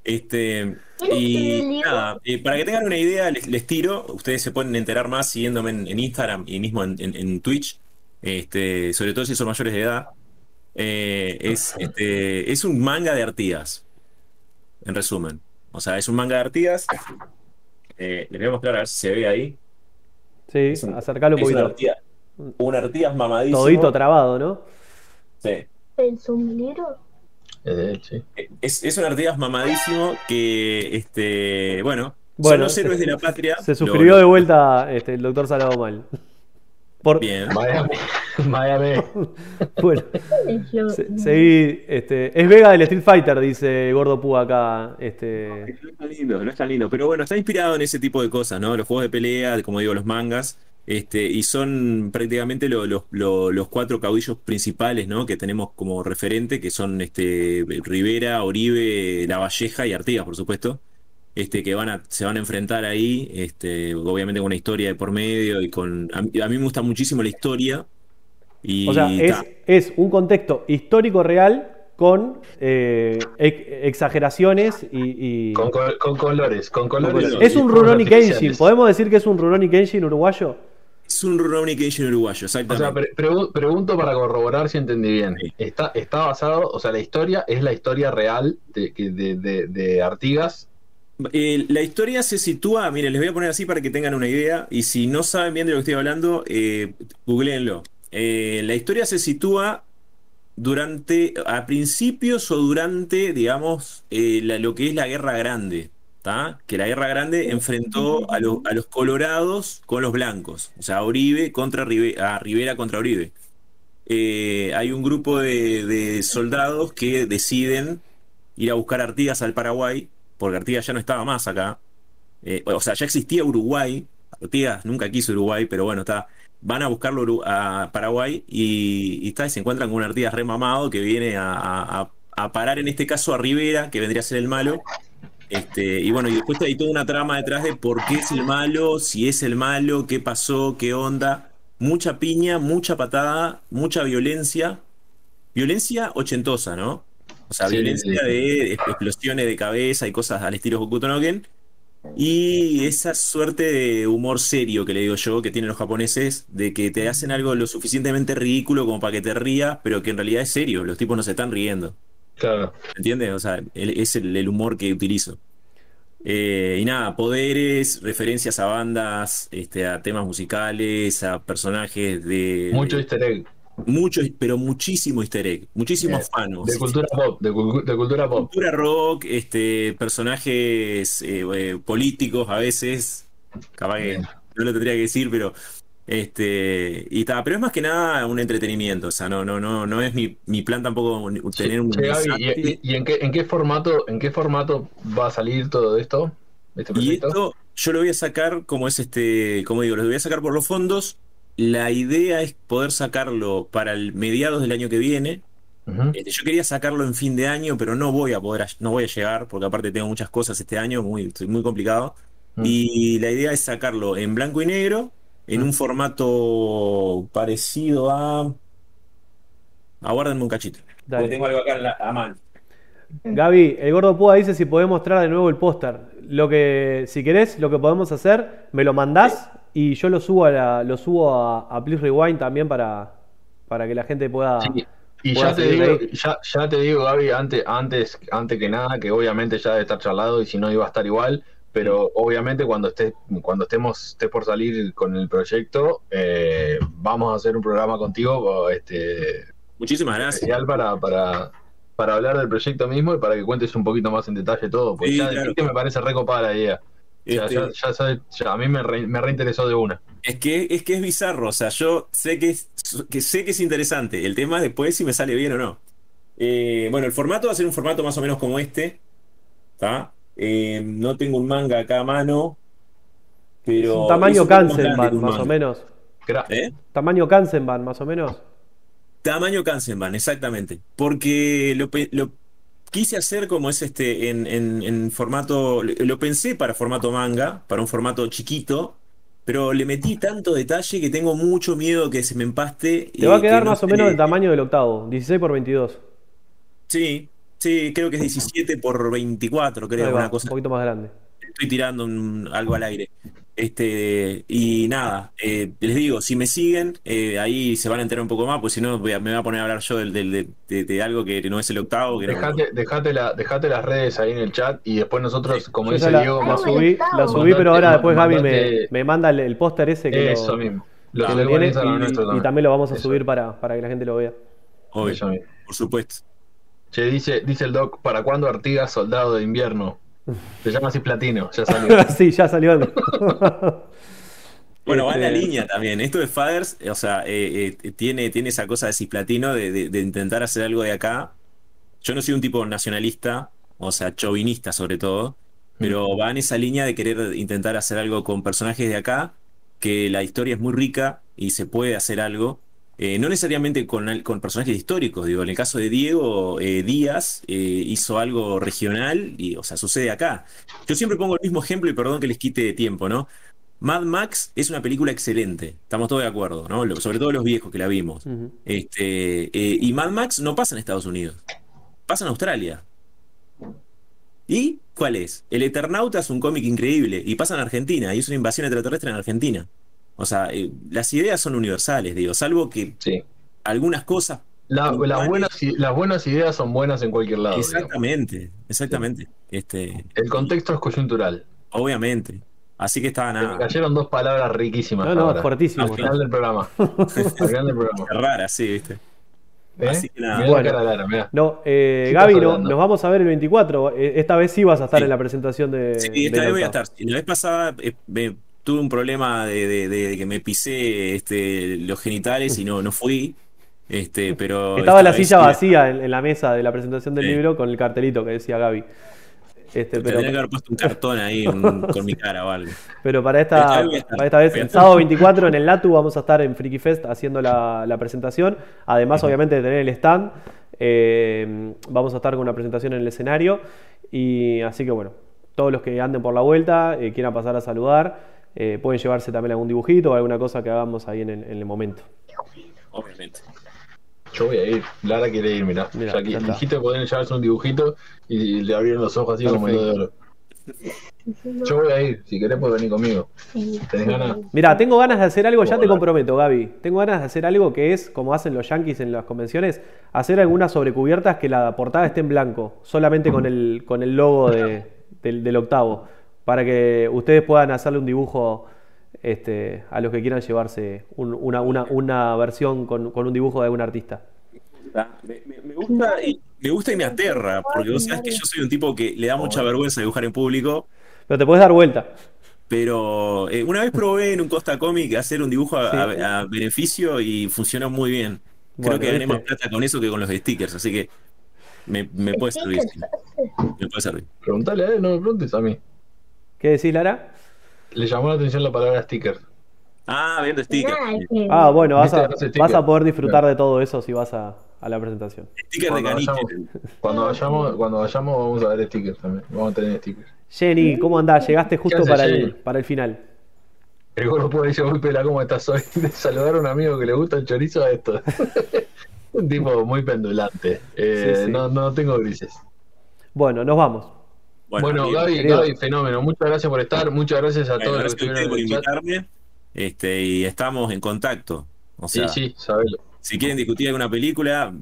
Este, y nada, eh, para que tengan una idea, les, les tiro, ustedes se pueden enterar más siguiéndome en, en Instagram y mismo en, en- en Twitch, este, sobre todo si son mayores de edad. Eh, es, este, es un manga de Artigas, en resumen. O sea, es un manga de Artigas. Eh, les voy a mostrar a ver si se ve ahí. Sí, un- acercalo un Es un poquito. Artigas, un Artigas mamadísimo. Todito trabado, ¿no? Sí. ¿Es un libro? Es de él, sí. Es, es un Artigas mamadísimo que, este, bueno, Bueno, son los héroes se- de la patria. Se suscribió lo- de vuelta este, el doctor Salado Mal. Por, Bien. Miami. Miami. bueno, se- seguí, este, es Vega del Street Fighter, dice Gordo Pú acá. Este, No es tan lindo, no es tan lindo. Pero bueno, está inspirado en ese tipo de cosas, ¿no? Los juegos de pelea, como digo, los mangas. Este, y son prácticamente lo- lo- lo- los cuatro caudillos principales, ¿no? Que tenemos como referente, que son este, Rivera, Oribe, La Valleja y Artigas, por supuesto. Este, que van a, se van a enfrentar ahí, este, obviamente con una historia de por medio y con. A mí, a mí me gusta muchísimo la historia. Y o sea, es, es un contexto histórico real con eh, ex- exageraciones y. y- Con, col- con colores, con colores. Es un Rurouni Kenshin. ¿Podemos decir que es un Rurouni Kenshin uruguayo? es un Rurouni Kenshin uruguayo, O sea, exactamente. pre- pregu- pregunto para corroborar si entendí bien. Sí. Está, está basado, o sea, la historia es la historia real de, de- de Artigas. Eh, la historia se sitúa, miren, les voy a poner así para que tengan una idea, y si no saben bien de lo que estoy hablando, eh, googleenlo. Eh, la historia se sitúa durante, a principios o durante, digamos, lo que es la Guerra Grande, ¿tá? Que la Guerra Grande enfrentó a, a los colorados con los blancos, o sea, a contra a Rivera contra Oribe. Eh, hay un grupo de, soldados que deciden ir a buscar Artigas al Paraguay, porque Artigas ya no estaba más acá. Eh, o sea, ya existía Uruguay. Artigas nunca quiso Uruguay, pero bueno, está. Van a buscarlo a Paraguay y, está, se encuentran con un Artigas remamado que viene a- a parar en este caso a Rivera, que vendría a ser el malo. Este, y bueno, y después hay toda una trama detrás de por qué es el malo, si es el malo, qué pasó, qué onda. Mucha piña, mucha patada, mucha violencia. Violencia ochentosa, ¿no? O sea, Sí, violencia sí. de explosiones de cabeza y cosas al estilo Hokuto no Ken. Y esa suerte de humor serio que le digo yo, que tienen los japoneses, de que te hacen algo lo suficientemente ridículo como para que te rías, pero que en realidad es serio, los tipos no se están riendo. Claro. ¿Entiendes? O sea, es el, el humor que utilizo. Eh, y nada, poderes, referencias a bandas, este, a temas musicales, a personajes de. Mucho de- easter egg. Mucho, pero muchísimo easter egg, muchísimos Eh, fanos. De cultura pop, de, cul- de cultura pop. Cultura rock, este, personajes eh, eh, políticos a veces, capaz que no lo tendría que decir, pero este, y ta, pero es más que nada un entretenimiento, o sea, no, no, no, no es mi, mi plan tampoco tener un Gaby, ¿y, y- y en, qué, en qué formato en qué formato va a salir todo esto? ¿Este Y esto yo lo voy a sacar como es este, como digo, lo voy a sacar por los fondos. La idea es poder sacarlo para el mediados del año que viene. Este, yo quería sacarlo en fin de año, pero no voy a poder, no voy a llegar, porque aparte tengo muchas cosas este año, muy, estoy muy complicado. Y la idea es sacarlo en blanco y negro, en un formato parecido a. Aguárdenme un cachito. Dale. Porque tengo algo acá en la, a mano. Gaby, el gordo Púa dice si podés mostrar de nuevo el póster. Lo que, si querés, lo que podemos hacer, me lo mandás y yo lo subo a la, lo subo a, a Please Rewind también para, para que la gente pueda. Sí, Y pueda ya te digo, ya, ya te digo, Gaby, antes, antes, antes que nada, que obviamente ya debe estar charlado y si no iba a estar igual, pero obviamente cuando estés, cuando estemos, estés por salir con el proyecto, eh, vamos a hacer un programa contigo, este, Muchísimas gracias. especial para, para, para hablar del proyecto mismo y para que cuentes un poquito más en detalle todo, porque Sí, ya claro. me parece recopada la idea. Sea, Este, ya, ya ya a mí me, re- me reinteresó de una. Es que, es que es bizarro, o sea, yo sé que es, que sé que es interesante. El tema es después si me sale bien o no. Eh, bueno, el formato va a ser un formato más o menos como este. ¿Tá? Eh, no tengo un manga acá a mano. Pero. Es un es tamaño Kansenban, más o menos. ¿Eh? Tamaño Kansenban, más o menos. Tamaño Kansenban, exactamente. Porque lo quise hacer como es este en, en- en formato. Lo pensé para formato manga, para un formato chiquito. Pero le metí tanto detalle que tengo mucho miedo que se me empaste. Te va a que quedar no más o menos del tamaño del octavo, 16 por 22. Sí, sí, creo que es 17 por 24, creo, una un cosa. poquito más grande. Estoy tirando un- algo al aire. Este, y nada, eh, les digo, si me siguen, eh, ahí se van a enterar un poco más, pues si no voy a- me voy a poner a hablar yo del, del- de, de- de algo que no es el octavo. Que no- Dejate, dejate, la, dejate las redes ahí en el chat y después nosotros, como Yo dice la, Diego, la subí, la subí, Mandate- pero ahora después Gaby me, me manda el, el póster ese que, eso lo, mismo. Lo que lo Instagram y, también lo vamos a Eso. subir para, para que la gente lo vea. Obvio, Eso mismo. por supuesto. Che, dice, dice el doc, ¿para cuándo Artigas soldado de invierno? Se llama así Platino, ya salió. sí, ya salió. Bueno, va en la Este, línea también. Esto de Fathers, o sea, eh, eh, tiene, tiene esa cosa de cisplatino de, de- de intentar hacer algo de acá. Yo no soy un tipo nacionalista, o sea, chauvinista sobre todo, pero va en esa línea de querer intentar hacer algo con personajes de acá, que la historia es muy rica y se puede hacer algo. Eh, no necesariamente con, con personajes históricos, digo, en el caso de Diego eh, Díaz eh, hizo algo regional y, o sea, sucede acá. Yo siempre pongo el mismo ejemplo y perdón que les quite tiempo, ¿no? Mad Max es una película excelente, estamos todos de acuerdo, ¿no? Sobre todo los viejos que la vimos. Este, y Mad Max no pasa en Estados Unidos, pasa en Australia. ¿Y cuál es? El Eternauta es un cómic increíble y pasa en Argentina y es una invasión extraterrestre en Argentina. O sea, eh, las ideas son universales, digo, salvo que Sí. algunas cosas. La- las, buenas, i- las buenas ideas son buenas en cualquier lado. digamos. Exactamente, exactamente. Este, El contexto es coyuntural. obviamente. Así que estaba Me nada. cayeron dos palabras riquísimas. No, no, ahora. fuertísimo. Al final del programa. Al final del programa. Rara, sí, ¿viste? ¿Eh? Así que nada. Bueno. la cara de Lara, mirá. No, eh, ¿Qué Gaby, no- nos vamos a ver el 24. Eh, Esta vez sí vas a estar Sí. en la presentación de. Sí, esta vez voy a estar. La vez pasada eh, me- tuve un problema de, de- de- de que me pisé este, los genitales y no, no fui. Este, pero Estaba esta la silla sí, vacía en, en la mesa de la presentación del Sí. libro con el cartelito que decía Gaby. Este, pero, Tendría que haber puesto un cartón ahí un- con mi cara o algo. pero para Esta para esta vez, el sábado 24 en el LATU vamos a estar en Freaky Fest haciendo la, la presentación. Además, obviamente, de tener el stand. eh, vamos a estar con una presentación en el escenario. Y así que bueno, todos los que anden por la vuelta, eh, quieran pasar a saludar, eh, pueden llevarse también algún dibujito o alguna cosa que hagamos ahí en el, en el momento. Obviamente. Yo voy a ir. Lara quiere ir, mirá. Mirá, ya que dijiste que podían llevarse un dibujito y le abrieron los ojos así como hilo de oro. Yo voy a ir. Si querés, puedes venir conmigo. ¿Tenés ganas? Mira, tengo ganas de hacer algo, ya te comprometo, Gaby. Tengo ganas de hacer algo que es, como hacen los yankees en las convenciones, hacer algunas sobrecubiertas que la portada esté en blanco, solamente con el, con el logo de- del, del octavo, para que ustedes puedan hacerle un dibujo este, a los que quieran llevarse un- una, una- una versión con, con un dibujo de algún artista. Me, me- me gusta y, me gusta y me aterra, porque vos sabés que yo soy un tipo que le da mucha vergüenza dibujar en público. Pero te puedes dar vuelta. Pero eh, una vez probé en un Costa Comic hacer un dibujo a, Sí. a- a beneficio y funcionó muy bien. Creo Bueno, que gané más plata con eso que con los stickers, así que me, me puede servir. Me puede servir. Preguntale a él, no me preguntes a mí. ¿Qué decís, Lara? Le llamó la atención la palabra sticker. Ah, viendo stickers. Nah, que- Ah, bueno, vas a, sticker. vas poder disfrutar de todo eso si vas a, a la presentación. Sticker de Cuando caniche. vayamos, cuando vayamos, cuando vayamos vamos a ver stickers también. Vamos a tener stickers. Jenny, ¿cómo andás? Llegaste justo para el, para el final. El gordo puede decir, uy, pela, ¿cómo estás hoy? De saludar a un amigo que le gusta el chorizo a esto. un tipo muy pendulante. Eh, Sí, sí. No, no tengo grises. Bueno, nos vamos. Bueno, amigo, Gaby. Gaby, fenómeno. Muchas gracias por estar. Muchas gracias a bueno, todos los que gracias a ustedes estuvieron por invitarme. Este, y estamos en contacto. O Sí, sea, sí, sabelo. si quieren discutir alguna película,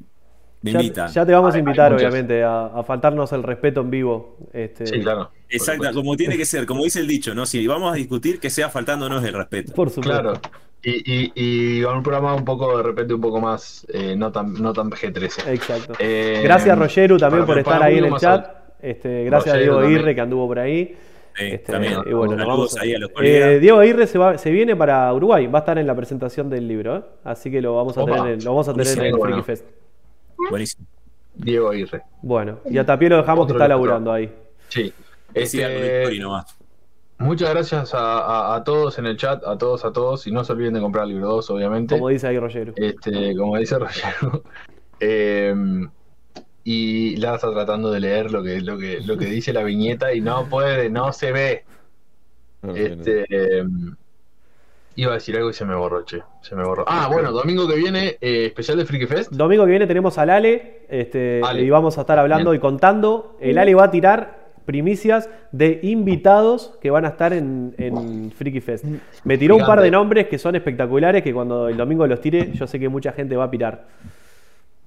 me Ya, invitan. ya te vamos a invitar, obviamente, a, a faltarnos el respeto en vivo. Este, Sí, claro. Exacto, como tiene que ser, como dice el dicho, ¿no? Si vamos a discutir, que sea faltándonos el respeto. Por supuesto. Claro. Y, y, y un programa un poco, de repente, un poco más, eh, no tan, no tan G13. Exacto. Eh, Gracias, Rogeru, también para- por estar ahí en el chat. Este, gracias a Diego. Aguirre, que anduvo por ahí. Sí, Este, también. y bueno, vamos a- ahí a los Eh. Diego Aguirre se, va- se viene para Uruguay, va a estar en la presentación del libro, ¿eh? así que lo vamos a Opa. tener, en, lo vamos a tener en el Freaky bueno. Fest. Buenísimo. Diego Aguirre. Bueno, y a Tapie lo dejamos Otro que está laburando ahí. Sí. El Este, muchas gracias a, a- a todos en el chat, a todos, a todos. Y no se olviden de comprar el libro 2, obviamente. Como dice ahí Rogeru. Este, como dice Roger. Eh, y Lara está tratando de leer lo que, lo que, lo que dice la viñeta y no puede, no se ve. No sé. Este, eh, iba a decir algo y se me borró, che. Se me borró. Ah, bueno, domingo que viene, eh, especial de Freaky Fest. Domingo que viene tenemos al Ale, este, Ale. y vamos a estar hablando Bien. y contando. El Ale va a tirar primicias de invitados que van a estar en, en Freaky Fest. Me tiró un par de nombres que son espectaculares, que cuando el domingo los tire, yo sé que mucha gente va a pirar.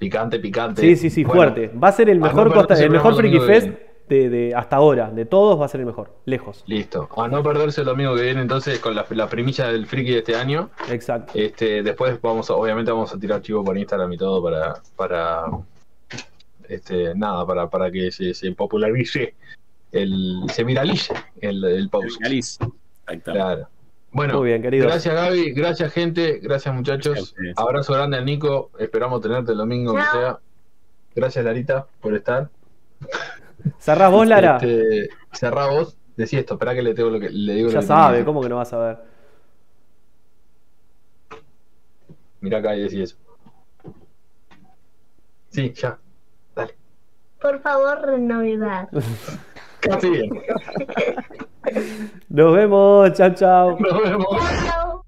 Picante, picante. Sí, sí, sí, Bueno, fuerte. Va a ser el no mejor, costa- el mejor que Fest de, de- hasta ahora. De todos va a ser el mejor, lejos. Listo. A no perderse el domingo que viene, entonces, con la, la primicia del Freaky de este año. Exacto. Este, después vamos a, obviamente vamos a tirar chivo por Instagram y todo para, para este, nada, para, para que se, se popularice el, se viralice el, el post. Finaliz. Exacto. Claro. Bueno, Muy bien, queridos. gracias Gaby, gracias gente, gracias muchachos. Gracias. Abrazo grande al Nico, esperamos tenerte el domingo que sea. Gracias Larita por estar. ¿Cerrás vos, Lara? Este, cerrá vos, decí esto, espera que le, tengo lo que, le digo lo ya sabe. ¿cómo que no vas a ver? Mirá acá y decí eso. Sí, ya. Dale. Por favor, Navidad. Casi bien. Nos vemos, chao, chao. Nos vemos.